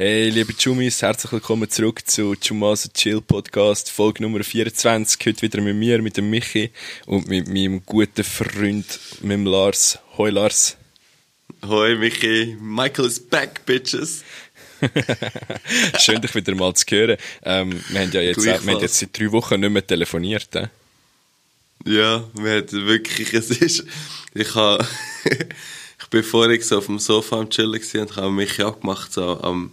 Hey, liebe Chumis, herzlich willkommen zurück zu Chumaso Chill Podcast, Folge Nummer 24. Heute wieder mit mir, mit dem Michi und mit meinem guten Freund, mit dem Lars. Hoi Lars. Hoi Michi, Michael is back, bitches. Schön, dich wieder mal zu hören. Ähm, wir haben ja jetzt, auch, wir haben jetzt seit drei Wochen nicht mehr telefoniert. Äh? Ja, wir haben wirklich, es ist, ich habe, ich bin vorhin so auf dem Sofa am Chillen und habe Michi abgemacht, so am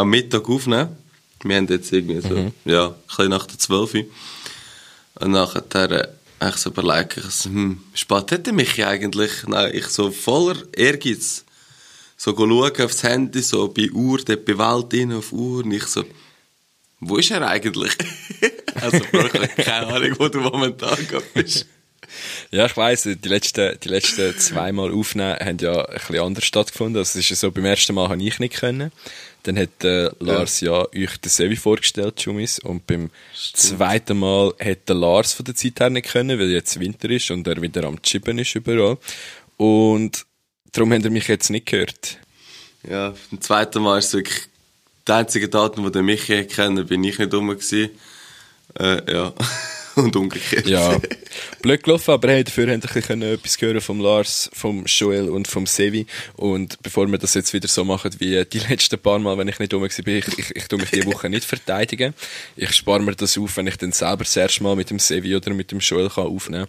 am Mittag aufnehmen. Wir haben jetzt irgendwie so, mhm. ja, ein bisschen nach der 12 Uhr. Und nachher äh, ich so überlegt, ich hm, spät hätte mich eigentlich, nein, ich so voller Ehrgeiz, so schauen aufs Handy, so bei Uhr, dort bei Welt rein, auf Uhr, und ich so, wo ist er eigentlich? also, Bro, ich habe keine Ahnung, wo du momentan bist. Ja, ich weiss, die letzten, die letzten zweimal aufnehmen haben ja ein bisschen anders stattgefunden. Also, es ist ja so, beim ersten Mal habe ich nicht können. Dann hat äh, Lars ja. ja euch den Sevi vorgestellt, Jumis. Und beim Stimmt. zweiten Mal hat der Lars von der Zeit her nicht können, weil jetzt Winter ist und er wieder am Chippen ist überall. Und darum habt ihr mich jetzt nicht gehört. Ja, beim zweiten Mal ist es wirklich der einzige Datum, den ich kennen, bin ich nicht rum gewesen. Äh, ja. und umgekehrt. Ja, blöd gelaufen, aber hey, dafür haben wir etwas hören vom Lars, vom Joel und vom Sevi. Und bevor wir das jetzt wieder so machen wie die letzten paar Mal, wenn ich nicht rum war, ich, ich, ich tue mich diese Woche nicht verteidigen. Ich spare mir das auf, wenn ich dann selber das erste Mal mit dem Sevi oder mit dem Joel kann aufnehmen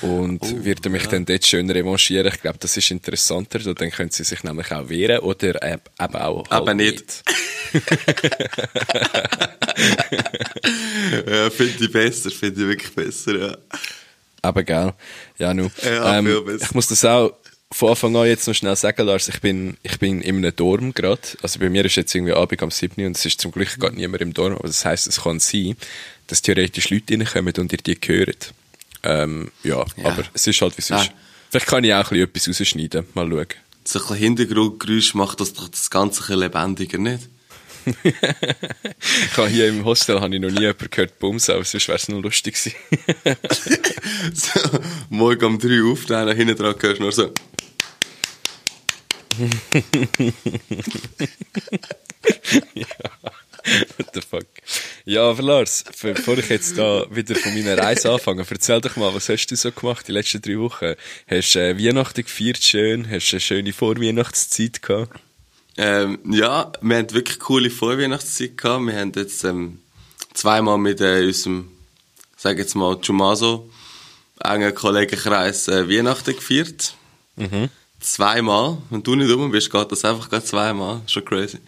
kann. Und oh, werde mich ja. dann dort schön revanchieren. Ich glaube, das ist interessanter. Dann können sie sich nämlich auch wehren oder eben auch. Halt aber nicht. nicht. ja, finde ich besser, finde ich wirklich besser, ja. Aber geil. Ja, nu. Ja, ähm, ich muss das auch von Anfang an jetzt noch schnell sagen, Lars, ich bin, ich bin in einem Dorm gerade. Also bei mir ist jetzt irgendwie Abend am 7. und es ist zum Glück gar niemand im Dorm. Aber das heisst, es kann sein, dass theoretisch Leute reinkommen und ihr die hören. Ähm, ja, ja, aber es ist halt, wie es ah. ist. Vielleicht kann ich auch ein bisschen etwas rausschneiden. Mal schauen. So ein bisschen Hintergrundgeräusch macht das doch das Ganze ein bisschen lebendiger, nicht? Ich habe hier im Hostel habe ich noch nie jemanden gehört bumsen, aber sonst wäre es noch lustig gewesen. so, morgen um drei aufnehmen, hinten dran hörst du nur so. ja. What the fuck? Ja, aber Lars, bevor ich jetzt da wieder von meiner Reise anfange, erzähl doch mal, was hast du so gemacht die letzten drei Wochen? Hast du äh, Weihnachten gefeiert schön? Hast du eine schöne Vorweihnachtszeit gehabt? Ähm, ja, wir haben wirklich coole Vorweihnachtszeit gehabt. Wir haben jetzt ähm, zweimal mit äh, unserem, sag jetzt mal, Chumaso, engen Kollegenkreis äh, Weihnachten gefeiert. Mhm. Zweimal. Wenn du nicht rum bist, geht das einfach gerade zweimal. Schon crazy.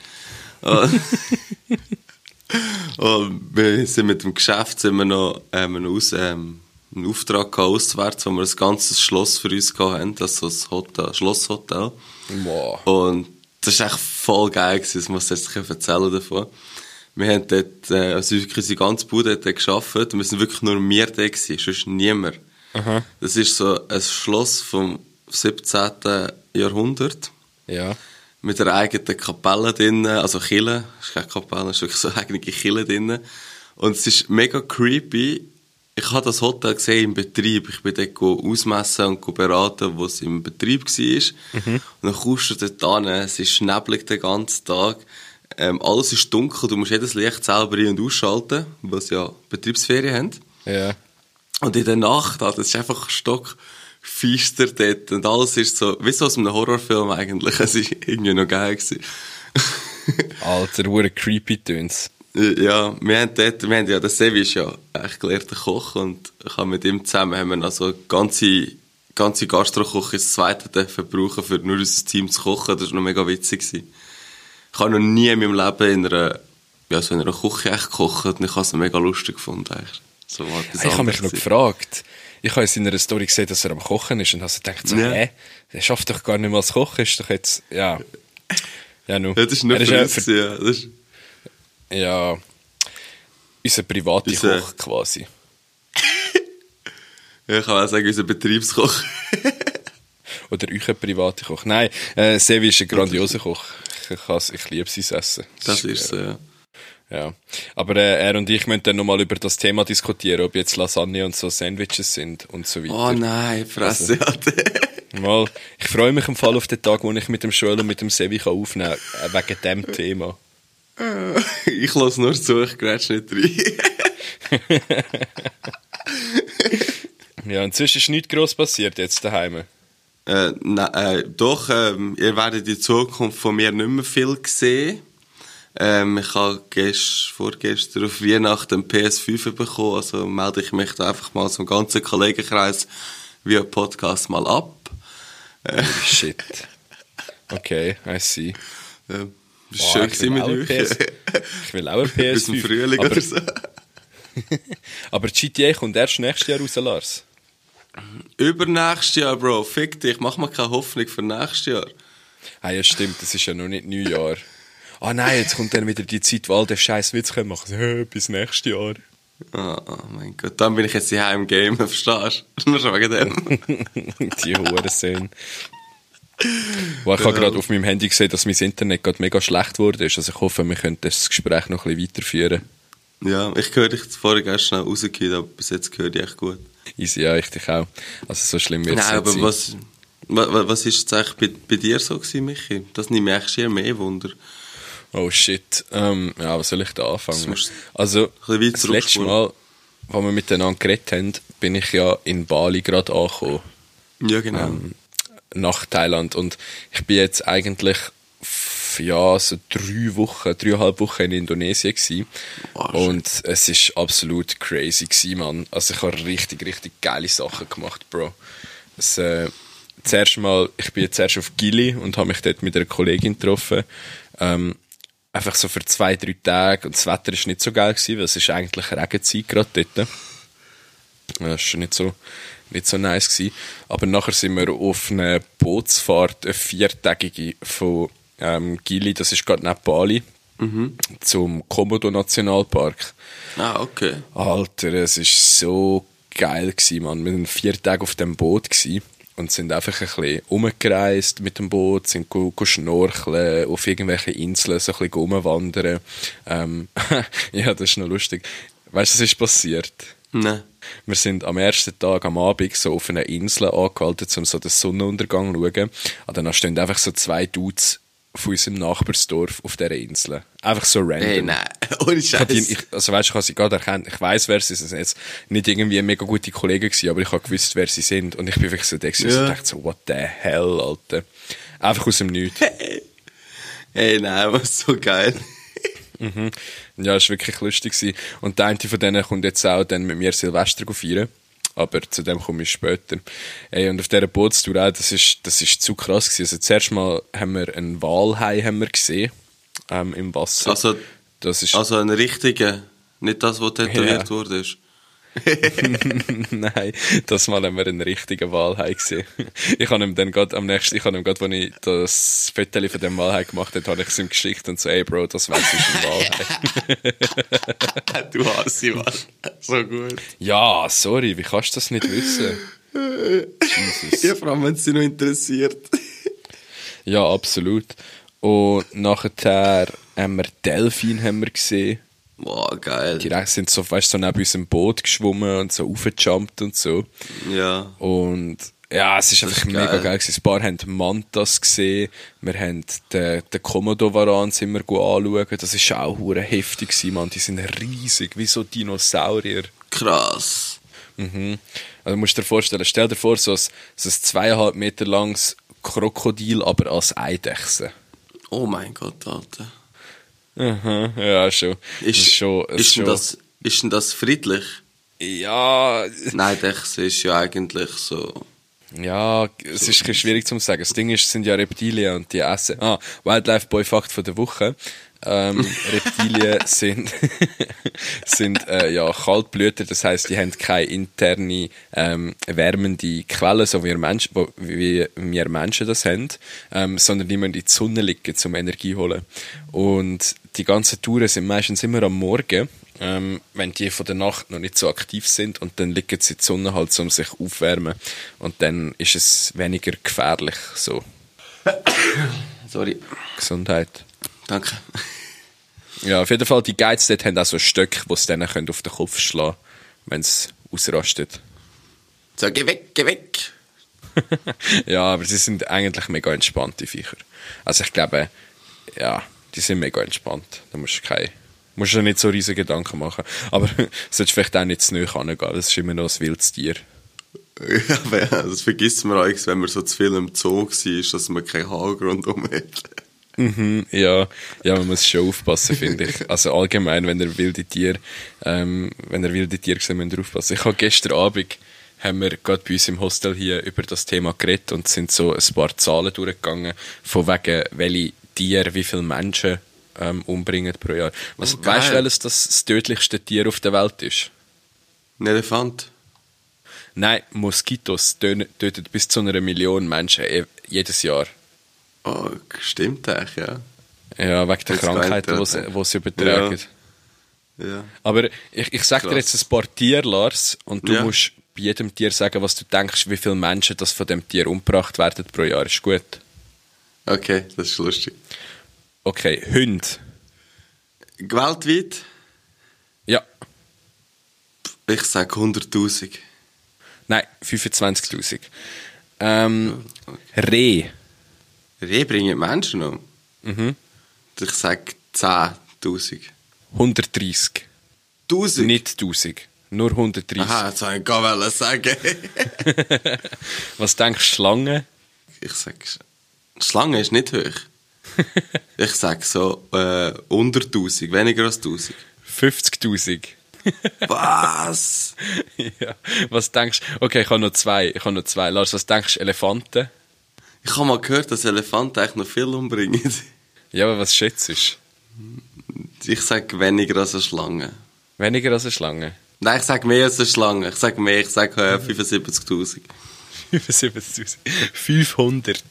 und wir sind mit dem Geschäft sind wir noch, ähm, aus, ähm, einen Auftrag gehabt, auswärts, wo wir ein ganzes Schloss für uns hatten, das ist so ein Hotel, Schlosshotel. Wow. Und das war echt voll geil, gewesen. das muss ich jetzt erzählen davon. Wir haben dort, äh, also unsere ganze Bude dort gearbeitet und wir sind wirklich nur wir da gewesen, sonst niemand. Aha. Das ist so ein Schloss vom 17. Jahrhundert. Ja. Mit einer eigenen Kapelle drinnen, also Kille, das ist keine Kapelle, es ist wirklich so eine eigene Kille drinnen. Und es ist mega creepy, ich habe das Hotel gesehen im Betrieb. Ich bin dort ausmessen und beraten, wo es im Betrieb war. Mhm. Und dann kommst du dort hin, es ist neblig den ganzen Tag. Ähm, alles ist dunkel, du musst jedes Licht selber ein- und ausschalten, weil sie ja Betriebsferien haben. Ja. Und in der Nacht, das ist einfach stockfeister dort und alles ist so, wie so aus einem Horrorfilm eigentlich. Es war irgendwie noch geil. Alter, wurde creepy töns. Ja, wir haben dort, wir haben ja, der Sevi ist ja echt gelehrter Koch und ich habe mit ihm zusammen haben wir also ganze, ganze Gastroküche das zweite dürfen brauchen, für nur unser Team zu kochen. Das war noch mega witzig. Gewesen. Ich habe noch nie in meinem Leben in einer, ja, so in einer Küche echt gekocht und ich habe es mega lustig gefunden eigentlich. So ich habe mich noch gefragt. Ich habe in einer Story gesehen, dass er am Kochen ist und habe gedacht, so, ja. hä, der schafft doch gar nicht mal das Kochen, ist doch jetzt, ja. Ja, nu. Ja, das ist nur für uns, ja. Das ist ja, unser privater unser... Koch quasi. ja, ich kann auch sagen, unser Betriebskoch. Oder euer privater Koch. Nein, äh, Sevi ist ein grandioser Koch. Ich, ich liebe sein Essen. Das, das ist so, ja. Ja, aber äh, er und ich müssen dann nochmal über das Thema diskutieren, ob jetzt Lasagne und so Sandwiches sind und so weiter. Oh nein, Fresse also, mal, Ich freue mich im Fall auf den Tag, wo ich mit dem Joel und mit dem Sevi aufnehmen kann, äh, wegen dem Thema. Ich lasse nur zu, ich grätsch nicht rein. Ja, inzwischen ist nichts gross passiert jetzt daheim. Äh, na, äh, doch, ähm, ihr werdet in Zukunft von mir nicht mehr viel sehen. Ähm, ich habe gest, vorgestern auf Weihnachten einen PS5 bekommen, also melde ich mich da einfach mal zum ganzen Kollegenkreis via Podcast mal ab. Holy shit. Okay, I see. Ähm, Boah, schön ich gewesen will auch mit ein euch. PS Ich will auch ein Bis zum PS5. Frühling aber, oder so. aber GTA kommt erst nächstes Jahr raus, Lars. Übernächstes Jahr, Bro. Fick dich, mach mir keine Hoffnung für nächstes Jahr. Ah ja, stimmt, das ist ja noch nicht Neujahr. Ah nein, jetzt kommt dann wieder die Zeit, wo all der scheiß Witz können machen. Bis nächstes Jahr. Ah, oh mein Gott, dann bin ich jetzt hier im Game, verstehst du? Nur schon wegen dem. die Hurensöhne. Wo ich habe Genau. gerade auf meinem Handy gesehen, dass mein Internet gerade mega schlecht ist. Also ich hoffe, wir können das Gespräch noch ein bisschen weiterführen. ja, ich höre dich vorher erst schnell rausgehört, aber bis jetzt höre ich echt gut. Easy, ja, ich dich auch. Also so schlimm wird es Nein, nicht aber sein. was, was, was ist jetzt eigentlich bei, bei dir so gewesen, Michi? Das nimmt mich schier mehr Wunder. Oh shit. Ähm, ja, was soll ich da anfangen? Das Also, das letzte. Mal, als wir miteinander geredet haben, bin ich ja in Bali gerade angekommen. Ja, genau. ähm, nach Thailand. Und ich bin jetzt eigentlich ja, so drei Wochen, dreieinhalb Wochen in Indonesien gewesen. Boah, shit. und es ist absolut crazy gewesen, Mann. Also ich habe richtig, richtig geile Sachen gemacht, Bro. Es, äh, zuerst mal, ich bin jetzt erst auf Gili und habe mich dort mit einer Kollegin getroffen. Ähm, einfach so für zwei, drei Tage. Und das Wetter ist nicht so geil gewesen, weil es ist eigentlich Regenzeit gerade dort. Das war nicht so, nicht so nice. Gewesen. Aber nachher sind wir auf einer Bootsfahrt, eine viertägige von ähm, Gili, das ist gerade neben Bali, zum Komodo Nationalpark. Ah, okay. Alter, es ist so geil gewesen, man. Wir waren vier Tage auf dem Boot gewesen und sind einfach ein bisschen umgereist mit dem Boot, sind go, go schnorcheln, auf irgendwelchen Inseln so ein bisschen rumwandern. Ähm, ja, das ist noch lustig. Weißt du, was ist passiert? Nein. Wir sind am ersten Tag am Abend so auf einer Insel angehalten, um so den Sonnenuntergang zu schauen. Und dann stehen einfach so zwei Dudes von unserem Nachbarsdorf auf dieser Insel. Einfach so random. Ey, nein. Ohne Ich hab die, Scheiß. ich, also weißt, ich habe sie gerade erkannt. Ich weiß, wer sie sind. Jetzt nicht irgendwie mega gute Kollegen gewesen, aber ich habe gewusst, wer sie sind. Und ich bin wirklich so da Ja. und dachte so, what the hell, Alter. Einfach aus dem Nichts. Ey, nein, was so geil. Ja, es war wirklich lustig. Gewesen. Und der eine von denen kommt jetzt auch dann mit mir Silvester feiern. Aber zu dem komme ich später. Ey, und auf dieser Bootstour auch, das ist, das ist zu krass gewesen. Also zuerst mal haben wir einen Walhai haben wir gesehen, ähm, im Wasser. Also, das ist, also ein richtiger, nicht das, was tätowiert Ja. wurde. Ist. Nein, das Mal haben wir einen richtigen Walhai gesehen. Ich habe ihm dann gerade am nächsten, ich habe ihm gerade, als ich das Foto von dem Walhai gemacht habe, habe ich es ihm geschickt und so, ey Bro, das weiß ich ein Walhai. du hast sie, Mann. So gut. ja, sorry, wie kannst du das nicht wissen? Jesus. Ja, vor allem, wenn es dich noch interessiert. Ja, absolut. Und nachher haben wir Delfin haben wir gesehen. Boah, geil. Die sind so, weißt, so neben unserem Boot geschwommen und so aufgejumpt und so. Ja. Und ja, es ist einfach ist mega geil. geil. gewesen. Ein paar haben Mantas gesehen. Wir haben den, den Komodo-Varan sind wir anschauen. Das ist auch hure heftig gewesen, man. Die sind riesig, wie so Dinosaurier. Krass. Mhm. Also musst du dir vorstellen, stell dir vor, so ein, so ein zweieinhalb Meter langes Krokodil, aber als Eidechse. Oh mein Gott, Alter. Mhm, ja, schon. Ist, Das schon, es ist, schon. denn das, ist denn das friedlich? Ja, Nein, das ist ja eigentlich so. ja, es ist schwierig zu sagen. Das Ding ist, es sind ja Reptilien und die essen. Ah, Wildlife Boy Fakt von der Woche. Ähm, Reptilien sind, sind äh, ja Kaltblüter, das heißt, die haben keine interne ähm, wärmende Quelle, so wie wir Menschen, wo- wie wir Menschen das haben, ähm, sondern die müssen in die Sonne liegen, um Energie zu holen. Und die ganzen Touren sind meistens immer am Morgen, ähm, wenn die von der Nacht noch nicht so aktiv sind und dann liegen sie in die Sonne halt, um sich aufwärmen. Und dann ist es weniger gefährlich, so. Sorry. Gesundheit. Danke. Ja, auf jeden Fall, die Guides dort haben auch so Stöcke, die sie denen können auf den Kopf schlagen können, wenn es ausrastet. So, geh weg, geh weg. ja, aber sie sind eigentlich mega entspannte Viecher. Also ich glaube, ja, die sind mega entspannt. Da musst du keine, musst du dir nicht so riesige Gedanken machen. Aber solltest vielleicht auch nicht zu nahe angehen, das ist immer noch ein wildes Tier. Ja, das vergisst man eigentlich, wenn man so zu viel im Zoo war, dass man keinen Haargrund um hat. Mhm, ja, ja, man muss schon aufpassen, finde ich. Also allgemein, wenn er wilde Tiere, ähm, wenn er wilde Tiere sieht, müssen wir aufpassen. Ich habe gestern Abend, haben wir gerade bei uns im Hostel hier über das Thema geredet und sind so ein paar Zahlen durchgegangen, von wegen, welche Tiere, wie viele Menschen ähm, umbringen pro Jahr. Was, Oh, weißt du, welches das, das tödlichste Tier auf der Welt ist? Ein Elefant. Nein, Moskitos töten töten bis zu einer Million Menschen eh- jedes Jahr. Oh, stimmt eigentlich, ja. Ja, wegen der Krankheiten, die sie, ja. übertragen. Ja. Aber ich, ich sag dir jetzt ein paar Tiere, Lars, und du Ja. musst bei jedem Tier sagen, was du denkst, wie viele Menschen das von dem Tier umgebracht werden pro Jahr. Ist gut. Okay, das ist lustig. Okay, Hund. Weltweit? Ja. Ich sage 100'000. Nein, 25.000. Ähm, Reh. Rehe bringen Menschen um. Mhm. Ich sage 10'000. 130. 1000? Nicht 1000. Nur 130. Aha, jetzt wollte ich gar nicht sagen. Was denkst du, Schlange? ich sage, Schlange ist nicht hoch. ich sage so äh, unter 1000, weniger als 1000. 50.000. Was? ja. Was denkst du? Okay, ich habe noch zwei. Ich habe noch zwei. Lars, was denkst du, Elefanten? Ich habe mal gehört, dass Elefanten eigentlich noch viel umbringen. Ja, aber was schätzt du? Ich sage weniger als eine Schlange. Weniger als eine Schlange. Nein, ich sage mehr als eine Schlange. Ich sage mehr, ich sage äh, 75'000. 75.000. 500.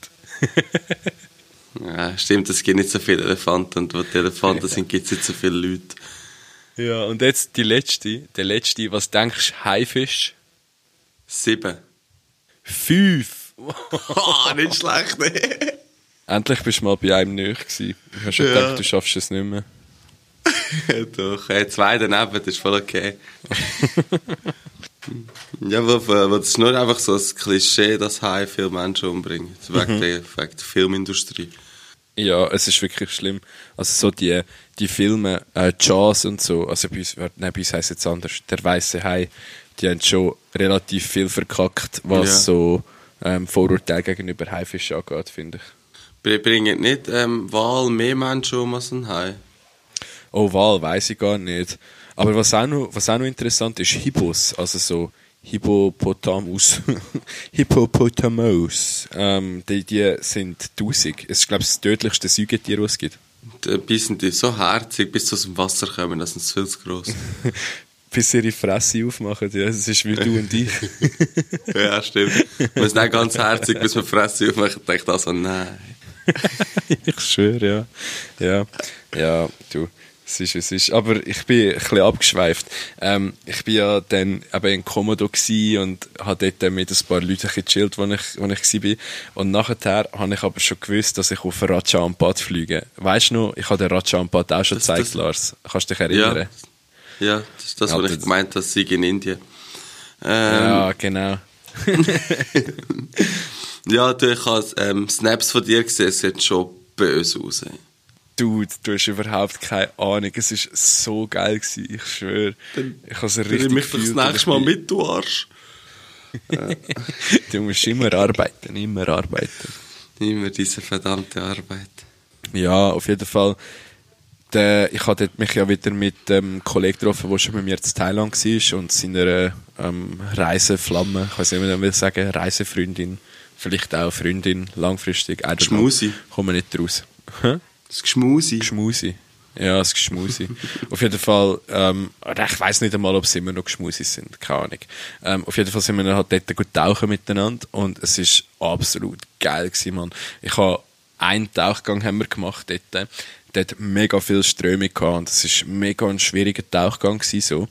Ja, stimmt, es gibt nicht so viele Elefanten und wo die Elefanten sind, gibt es nicht so viele Leute. Ja, und jetzt die letzte. Der letzte, was denkst du, Haifisch? Sieben. Fünf. Ah, nicht schlecht. Endlich bist du mal bei einem nöch gewesen. Ich habe schon Ja. gedacht, du schaffst es nicht mehr. Doch, äh, zwei daneben, das ist voll okay. ja, aber, aber das ist nur einfach so ein Klischee, dass Haie viele Menschen umbringen. Wegen, der, wegen der Filmindustrie. Ja, es ist wirklich schlimm. Also so die, die Filme, äh, Jaws und so, also bei uns, nein, bei uns heisst es jetzt anders, der weiße Hai, die haben schon relativ viel verkackt, was Ja. so ähm, Vorurteile gegenüber Haifischen angeht, finde ich. Wir bringen nicht ähm, Wal mehr Menschen um als ein Hai. Oh, Wahl, weiß ich gar nicht. Aber was auch noch, was auch noch interessant ist, Hippos, also so Hippopotamus. Hippopotamus. Ähm, die, die sind 1000. Es ist, glaube ich, das tödlichste Säugetier, das es gibt. Dabei sind die so herzig, bis sie aus dem Wasser kommen, das sind zu gross. Bis ihre Fresse aufmachen. Ja, das ist wie du und ich. ja, stimmt. Man ist nicht ganz herzig, bis man Fresse aufmacht denkt also, nein. ich schwöre, ja. Ja, ja, du. Es ist, es ist. Aber ich bin ein bisschen abgeschweift. Ähm, ich bin ja dann eben in Komodo und habe dort mit ein paar Leuten gechillt, wo ich, wo ich bin. Und nachher habe ich aber schon gewusst, dass ich auf Raja Ampat fliege. Weißt du noch, ich habe den Raja Ampat auch schon Das- gezeigt, das- Lars. Kannst du dich erinnern? Ja, das ist das, Ja, was ich das- gemeint habe, Sieg in Indien. Ähm, Ja, genau. Ja, du, ich habe ähm, Snaps von dir gesehen, es sieht schon böse aus. Dude, du hast überhaupt keine Ahnung. Es war so geil, gewesen, ich schwöre. Ich habe es richtig Nimm mich das nächste ich Mal mit, du Arsch. Du musst immer arbeiten, immer arbeiten. Immer diese verdammte Arbeit. Ja, auf jeden Fall. Der, ich hatte mich ja wieder mit dem Kollegen getroffen, der schon mit mir in Thailand war und seiner ähm, Reiseflamme, ich weiß nicht, wie man will sagen, Reisefreundin, vielleicht auch Freundin, langfristig. Schmusi. Kommen wir nicht raus. Hä? Das Geschmusi. Geschmusi. Ja, das Geschmusi. auf jeden Fall, ähm, ich weiß nicht einmal, ob sie immer noch Geschmusi sind, keine Ahnung. Ähm, auf jeden Fall sind wir halt dort gut tauchen miteinander und es ist absolut geil gewesen, Mann. Ich habe einen Tauchgang haben wir gemacht dort. Dort mega viel Strömung gehabt und es ist mega ein schwieriger Tauchgang gewesen, so.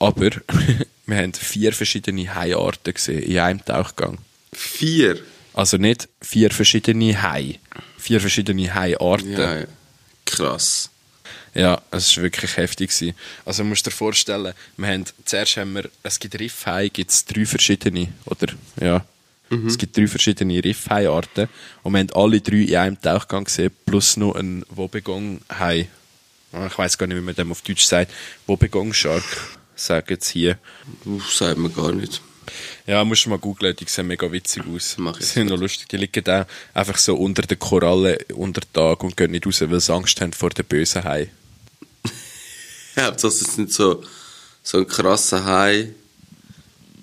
Aber wir haben vier verschiedene Haiarten gesehen in einem Tauchgang. Vier. Also nicht vier verschiedene Hai, vier verschiedene Haiarten. Ja, ja. Krass. Ja, es war wirklich heftig. Gewesen. Also musst dir vorstellen, wir haben, zuerst haben wir, es gibt Riffhai, gibt es drei verschiedene, oder, ja, Es gibt drei verschiedene Riffhaiarten und wir haben alle drei in einem Tauchgang gesehen, plus noch ein Wobbegong-Hai. Ah, Ich weiß gar nicht, wie man dem auf Deutsch sagt. Wobbegong-Shark, sagen sie hier. Uff, sagt man gar nicht. Ja, musst du mal googeln, die sehen mega witzig aus. Mach ich Die sind noch lustig. Die liegen da einfach so unter den Korallen unter Tag und gehen nicht raus, weil sie Angst haben vor den bösen Hai. Ja, Hauptsache es sind so, so ein krasser Hai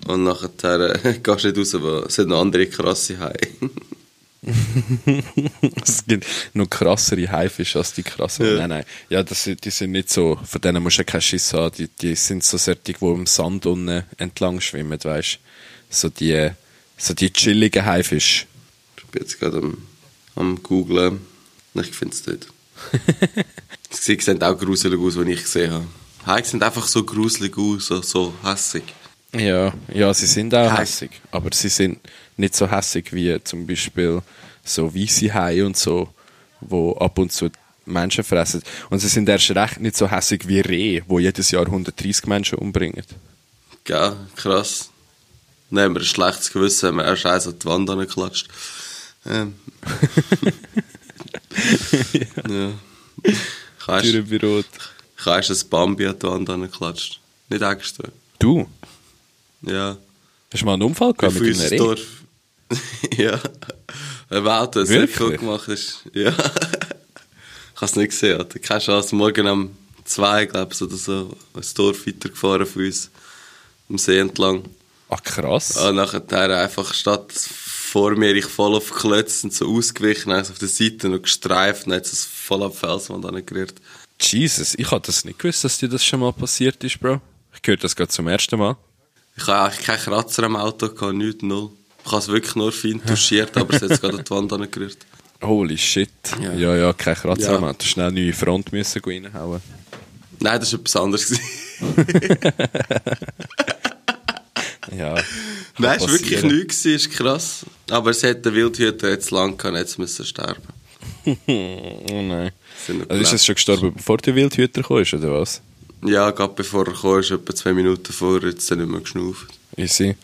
und nachher äh, gehst du nicht raus, weil es sind noch andere krasse Hai. es gibt noch krassere Haifische als die krassen. Ja. Nein, nein. Ja, das, sind- die sind nicht so, von denen musst du keinen Schiss haben. Die, die sind so solche, die im Sand unten entlang schwimmen, weißt So die, so die chilligen Haifische. Ich bin jetzt gerade am, am googlen. Ich finde es nicht. Sie sehen auch gruselig aus, wenn ich gesehen habe. Hai sehen einfach so gruselig aus, so, so hässig. Ja, ja, sie sind auch Hai. hässig, aber sie sind nicht so hässig wie zum Beispiel so weisse Haie und so, wo ab und zu Menschen fressen. Und sie sind erst recht nicht so hässig wie Rehe, wo jedes Jahr 130 Menschen umbringen. Gell, krass. Dann haben wir ein schlechtes Gewissen, haben wir erst eins an die Wand angeklatscht. Ähm. ja. Türenbüro. ich habe erst ein Bambi an die Wand angeklatscht. Nicht extra. Du, Ja. hast du mal einen Unfall gehabt mit unser einem Reh? Dorf. ja. Ein Auto, ein Wirklich? Sekko gemacht ist. Ja. ich habe es nicht gesehen. Alter. Keine Chance. Morgen um zwei, glaube ich, oder so, ein Dorf weitergefahren von uns. Am See entlang. Ah, krass. Und nachher einfach statt vor mir, ich voll auf Klötze und so ausgewichen, es auf der Seite noch gestreift und hat es voll auf die Felswand angerührt. Jesus, ich hatte das nicht gewusst, dass dir das schon mal passiert ist, Bro. Ich höre das gerade zum ersten Mal. Ich habe eigentlich keinen Kratzer am Auto, gehabt, nichts, null. Ich habe es wirklich nur fein touchiert, aber es hat gerade die Wand angerührt. Holy shit. Ja, Ja. ja, kein Kratzer Ja. mehr. Du schnell neue Front müssen reinhauen. Nein, das war etwas anderes. Ja. Nein, es war wirklich nichts, ist krass. Aber es hat der Wildhüter jetzt lang gehabt, jetzt müssen sterben. Oh nein. Also ist es schon gestorben, bevor der Wildhüter kam, oder was? Ja, gerade bevor er kam, ist etwa zwei Minuten vor, jetzt nicht mehr geschnauft. Easy.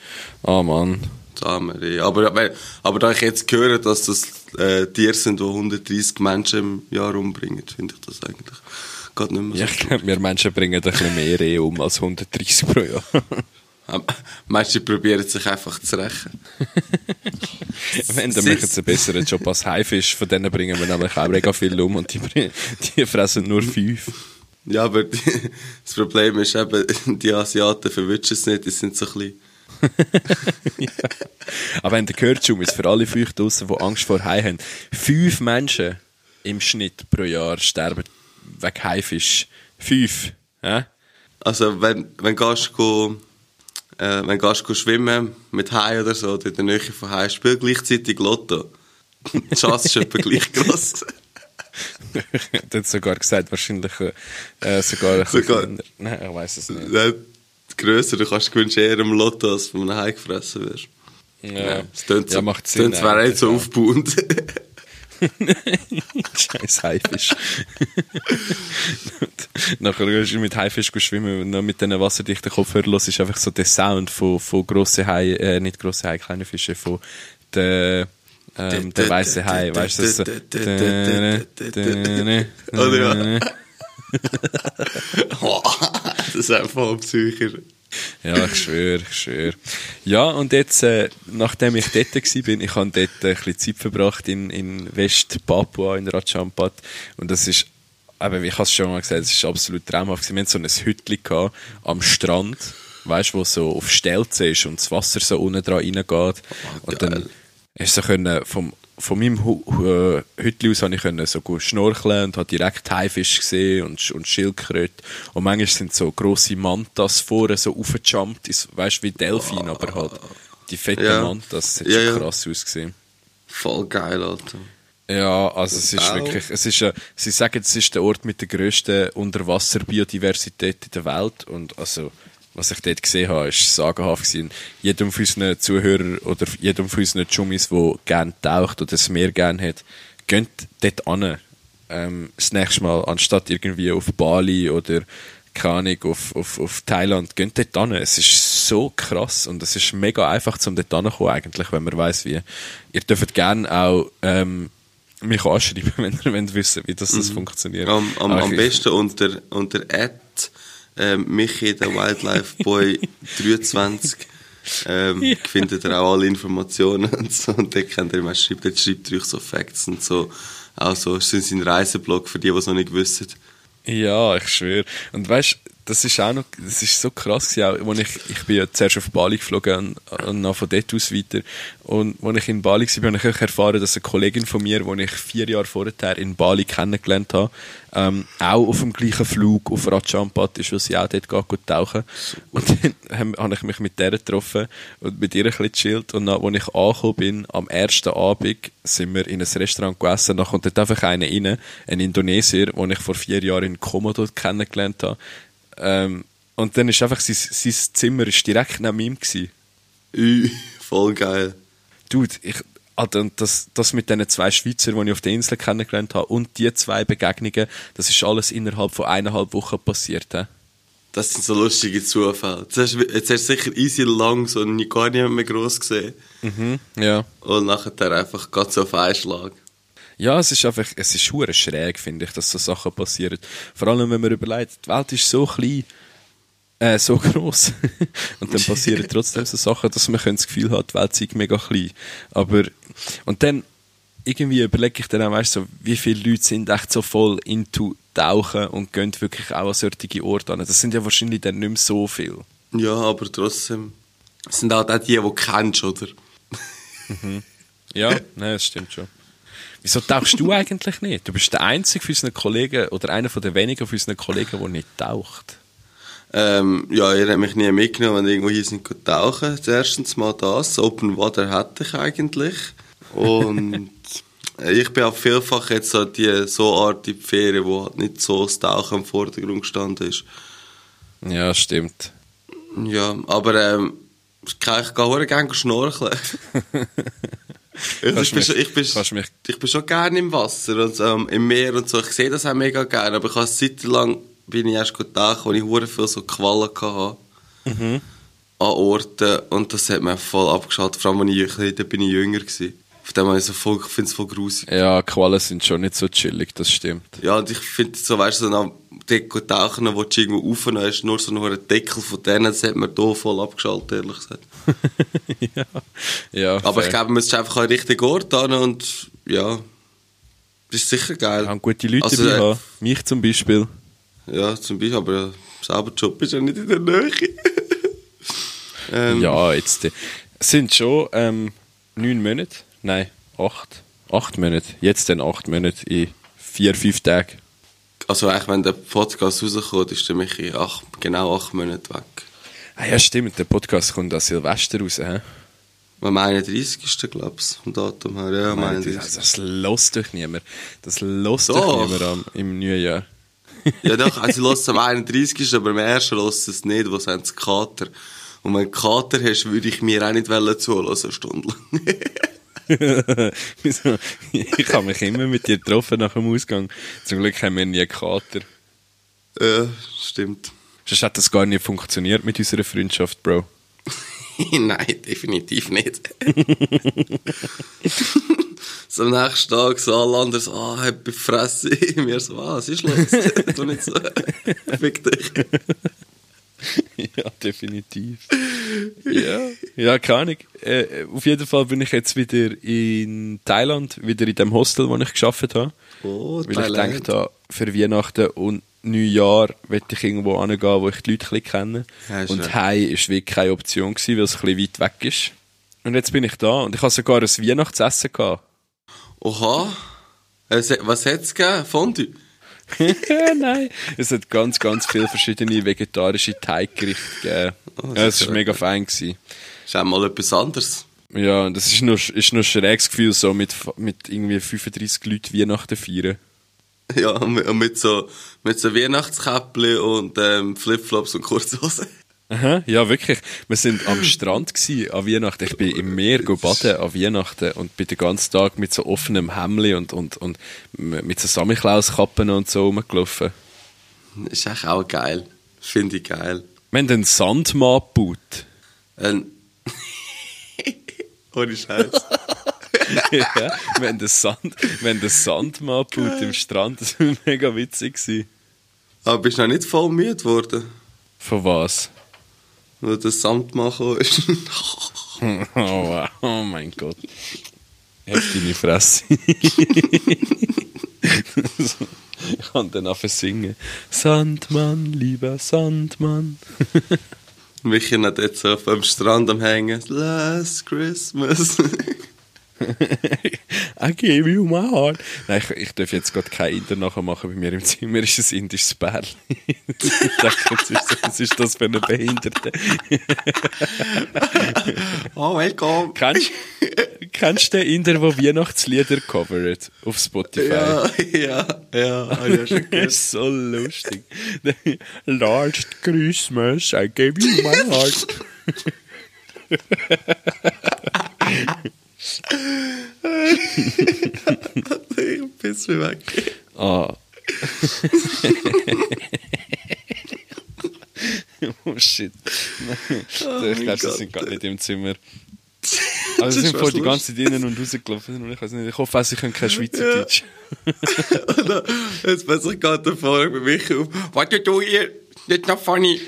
Ah, Mann. Samen, ja. aber, aber, aber da ich jetzt höre, dass das äh, Tiere sind, die 130 Menschen im Jahr umbringen, finde ich das eigentlich gerade nicht mehr Ja, so ich glaube, wir Menschen bringen ein bisschen mehr Rehe um als 130 pro Jahr. Manche probieren sich einfach zu rächen. Wenn, dann machen sie einen besseren Job als Haifisch. Von denen bringen wir nämlich auch mega viel um und die, die fressen nur fünf. Ja, aber die, das Problem ist eben, die Asiaten verwischen es nicht, die sind so klein. Aber wenn du gehört, Schum, ist für alle fünf draussen, die Angst vor Hai haben, fünf Menschen im Schnitt pro Jahr sterben wegen Haifisch. Fünf. Ja? Also, wenn, wenn du gehst, go, äh, wenn du gehst go schwimmen mit Hai oder so, oder in der Nähe von Hai, spiel gleichzeitig Lotto. Die Chance ist etwa gleich gross. Du hast sogar gesagt, wahrscheinlich äh, sogar ein Sogar-. Nein, ich weiß es nicht. Nein, grösser, du kannst gewinnst eher im Lotto, als von einem Hai gefressen wirst. Ja, das tönt ja macht Sinn. tönt zwar nicht so eigentlich, aufbauend. ja. Scheiß Haifisch. Nachher gehst du mit Haifisch schwimmen und mit diesen wasserdichten Kopfhörern los ist einfach so der Sound von, von grossen Hai, äh, nicht grosse Hai, kleine Fische, von der, ähm, der weiße Hai, weißt du, das so. Oder ja. das ist einfach psychisch. Ja, ich schwöre, ich schwöre. Ja, und jetzt, äh, nachdem ich dort war, bin, ich habe dort ein bisschen Zeit verbracht in, in West-Papua, in Rajampat. Und das ist, eben, wie ich es schon mal gesagt es ist absolut traumhaft. Wir hatten so ein Hütchen gehabt, am Strand, weißt du, wo so auf Stelze ist und das Wasser so unten dran reingeht. und dann geil. Hast so können, vom, von meinem äh, Hütli aus habe ich können so gut schnorcheln und habe direkt Haifisch gesehen und, und Schildkröte. Und manchmal sind so grosse Mantas vorne so aufgejumpt, weißt du, wie Delfin, aber halt die fetten Ja. Mantas, das hat Ja, schon ja. krass ausgesehen. Voll geil, Alter. Ja, also es ist Wow. wirklich, es ist, äh, sie sagen, es ist der Ort mit der grössten Unterwasserbiodiversität in der Welt und also, was ich dort gesehen habe, ist sagenhaft gewesen. Jedem von unseren Zuhörern oder jedem von unseren Jummis, der gerne taucht oder das Meer gerne hat, geht dort an. Ähm, das nächste Mal, anstatt irgendwie auf Bali oder keine Ahnung, auf, auf, auf Thailand, geht dort hin. Es ist so krass und es ist mega einfach, zum dort hinzukommen eigentlich, wenn man weiß wie. Ihr dürft gerne auch, ähm, mich anschreiben, wenn ihr wollt wissen, wie das, das funktioniert. Am, am, am besten unter, unter Ad, ähm, Michi, der Wildlife Boy 23. Ähm, findet ihr auch alle Informationen und so. Und dort könnt ihr mal schreiben, dort schreibt ihr euch so Facts und so. Auch so, es ist ein Reiseblog für die, die es noch nicht wissen. Ja, ich schwöre. Und weißt, das ist auch noch, das ist so krass gewesen, auch, ich, ich bin ja zuerst auf Bali geflogen und, und dann von dort aus weiter. Und als ich in Bali war, habe ich auch erfahren, dass eine Kollegin von mir, die ich vier Jahre vorher in Bali kennengelernt habe, ähm, auch auf dem gleichen Flug auf Ratchampat ist, weil sie auch dort geht, geht tauchen. Und dann habe ich mich mit der getroffen und mit ihr ein bisschen gechillt. Und dann, als ich angekommen bin, am ersten Abend, sind wir in ein Restaurant gegessen. Dann kommt dort einfach einer rein, ein Indonesier, den ich vor vier Jahren in Komodo kennengelernt habe. Ähm, und dann ist einfach sein, sein Zimmer ist direkt neben ihm gewesen. Ü, voll geil. Dude, ich, Alter, und das, das mit diesen zwei Schweizer, die ich auf der Insel kennengelernt habe, und die zwei Begegnungen, das ist alles innerhalb von eineinhalb Wochen passiert. He? Das sind so lustige Zufälle. Jetzt hast, du- jetzt hast du sicher easy lang so nie gar niemand mehr gross gesehen. Ja. Und nachher einfach ganz auf einen Schlag. Ja, es ist einfach, es ist hure schräg, finde ich, dass so Sachen passieren. Vor allem, wenn man überlegt, die Welt ist so klein, äh, so groß und dann passieren trotzdem so Sachen, dass man das Gefühl hat, die Welt sei mega klein. Aber, und dann, irgendwie überlege ich dann auch, weißt, so, wie viele Leute sind echt so voll into Tauchen und gehen wirklich auch an solche Orte an. Das sind ja wahrscheinlich dann nicht mehr so viel. Ja, aber trotzdem. Es sind halt auch die, die du kennst, oder? Ja, nein, das stimmt schon. Wieso tauchst du eigentlich nicht? Du bist der Einzige von unseren Kollegen oder einer von den wenigen von unseren Kollegen, der nicht taucht. Ähm, ja, ihr habt mich nie mitgenommen, wenn wir irgendwo hier sind tauchen. Erstens mal das. Open Water hatte ich eigentlich. Und ich bin auch vielfach jetzt so die so Art in die Ferien, wo halt nicht so das Tauchen im Vordergrund gestanden ist. Ja, stimmt. Ja, aber ähm, ich kann ich gerne schnorcheln. ich, Kannst bin mich- schon, ich, bin, mich- ich bin schon gerne im Wasser und ähm, im Meer und so. Ich sehe das auch mega gerne, aber ich habe Zeit lang bin ich erst getaucht, wo ich hure viel so Quallen hatte. Mhm. An Orten und das hat mir voll abgeschaltet. Vor allem, als ich, ein bisschen- da bin ich jünger gewesen. Auf dem habe ich so voll, ich finde es voll grusig. Ja, Qualen sind schon nicht so chillig, das stimmt. Ja, und ich finde so, weißt du, so nach dort tauchen, wo du irgendwo und hast nur so einen Deckel von denen, das hat mir hier voll abgeschaltet, ehrlich gesagt. ja. ja, Aber fair. ich glaube, man müsste einfach an den richtigen Ort hin und ja, das ist sicher geil. Wir haben gute Leute Also, dabei äh, haben. Mich zum Beispiel. Ja, zum Beispiel, aber ja, selber Job ist ja nicht in der Nähe. ähm, Ja, jetzt. äh, Es sind schon ähm, neun Monate. Nein, acht. Acht Monate. Jetzt dann acht Monate in vier, fünf Tagen. Also eigentlich, wenn der Podcast rauskommt, ist der Michi acht, genau acht Monate weg. Ah, ja, stimmt. Der Podcast kommt an Silvester raus. Hä? Am 31. glaube ich, vom Datum her. Ja, am Nein, 31. das, das lässt doch niemand. Das lässt Doch. doch niemand am, im neuen Jahr. Ja doch, also hören es am 31. aber am 1. hören sie es nicht, wo haben das Kater. Und wenn du Kater hast, würde ich mir auch nicht zuhören, eine Stunde lang. Ich habe mich immer mit dir getroffen nach dem Ausgang. Zum Glück haben wir nie einen Kater. ja, stimmt. Sonst hat das gar nicht funktioniert mit unserer Freundschaft, Bro. Nein, definitiv nicht. so am nächsten Tag so alle anderen so, ah, hab ich Fresse. Mir so, ah, was ist los? du nicht so. Fick dich. ja, definitiv. ja, ja, keine Ahnung. Äh, auf jeden Fall bin ich jetzt wieder in Thailand, wieder in dem Hostel, wo ich geschafft habe. Oh, weil ich gedacht habe, für Weihnachten und Neujahr will ich irgendwo hingehen, wo ich die Leute ein kenne. Ja, und. Hei ist wirklich keine Option gewesen, weil es ein bisschen weit weg ist. Und jetzt bin ich da und ich habe sogar ein Weihnachtsessen gehabt. Oha. Was, was hat es gegeben? Fondue? nein. Es hat ganz, ganz viele verschiedene vegetarische Teiggerichte gegeben. Oh, das ja, es war mega fein. Gewesen. Ist auch mal etwas anderes. Ja, und das ist nur, ist nur ein schräges Gefühl, so mit, mit irgendwie 35 Leuten Weihnachten feiern. Ja, und mit, so, mit so Weihnachtskäppli und ähm, Flipflops und Kurzhosen. Aha, ja, wirklich. Wir sind am Strand gsi an Weihnachten. Ich bin im Meer baden an Weihnachten und bin den ganzen Tag mit so offenem Hemli und, und, und mit so Samichlauskappen und so rumgelaufen. Ist eigentlich auch geil. Finde ich geil. Wir haben einen Sandmann gebaut. Ein Ohne Scheiß. ja, haben einen, Sand, haben einen Sandmann gebaut im Strand. Das war mega witzig. Gewesen. Aber bist du noch nicht voll müde geworden, Von was? weil der Sandmann gekommen ist? Oh, wow. oh mein Gott. Halt deine Fresse. ich kann dann einfach singen. Sandmann, lieber Sandmann. Michi hat jetzt so auf dem Strand am Hängen. Last Christmas. I gave you my heart. Nein, ich, ich darf jetzt gerade kein Inder nachher machen. Bei mir im Zimmer ist ein indisches Bärli. ich dachte, was ist, was ist das für eine Behinderte? oh, welcome. kennst, kennst du den Inder, der Weihnachtslieder covert auf Spotify? Ja, ja, ja, ich ja schon Das gehört. ist so lustig. Last Christmas, I gave you my heart. Ich piss mich weg. Ah. oh shit. ich mein glaube, sie sind gerade nicht im Zimmer. Also sie sind voll was die ganze Zeit innen und rausgelaufen. Und ich, weiß nicht, ich hoffe, sie können kein Schweizerdeutsch. Und dann- Jetzt plötzlich geht der Vorhang bei Michi auf. You do here? That's not funny.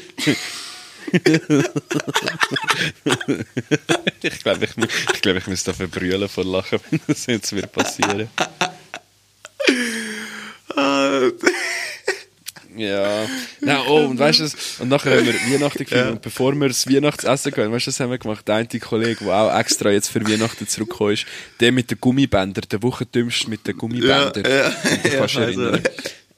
Ich glaube, ich, ich, glaub, ich müsste dafür brüllen vor Lachen, wenn das jetzt wird passieren. Ja. Nein, oh, und weißt du, und nachher haben wir Weihnachten gefeiert. Und bevor wir das Weihnachtsessen gehen, weißt du, was haben wir gemacht? Der eine Kollege, der auch extra jetzt für Weihnachten zurückgekommen ist, der mit den Gummibändern, der Wochendümmste mit den Gummibändern. Ja, ja. Ja, also. erinnern.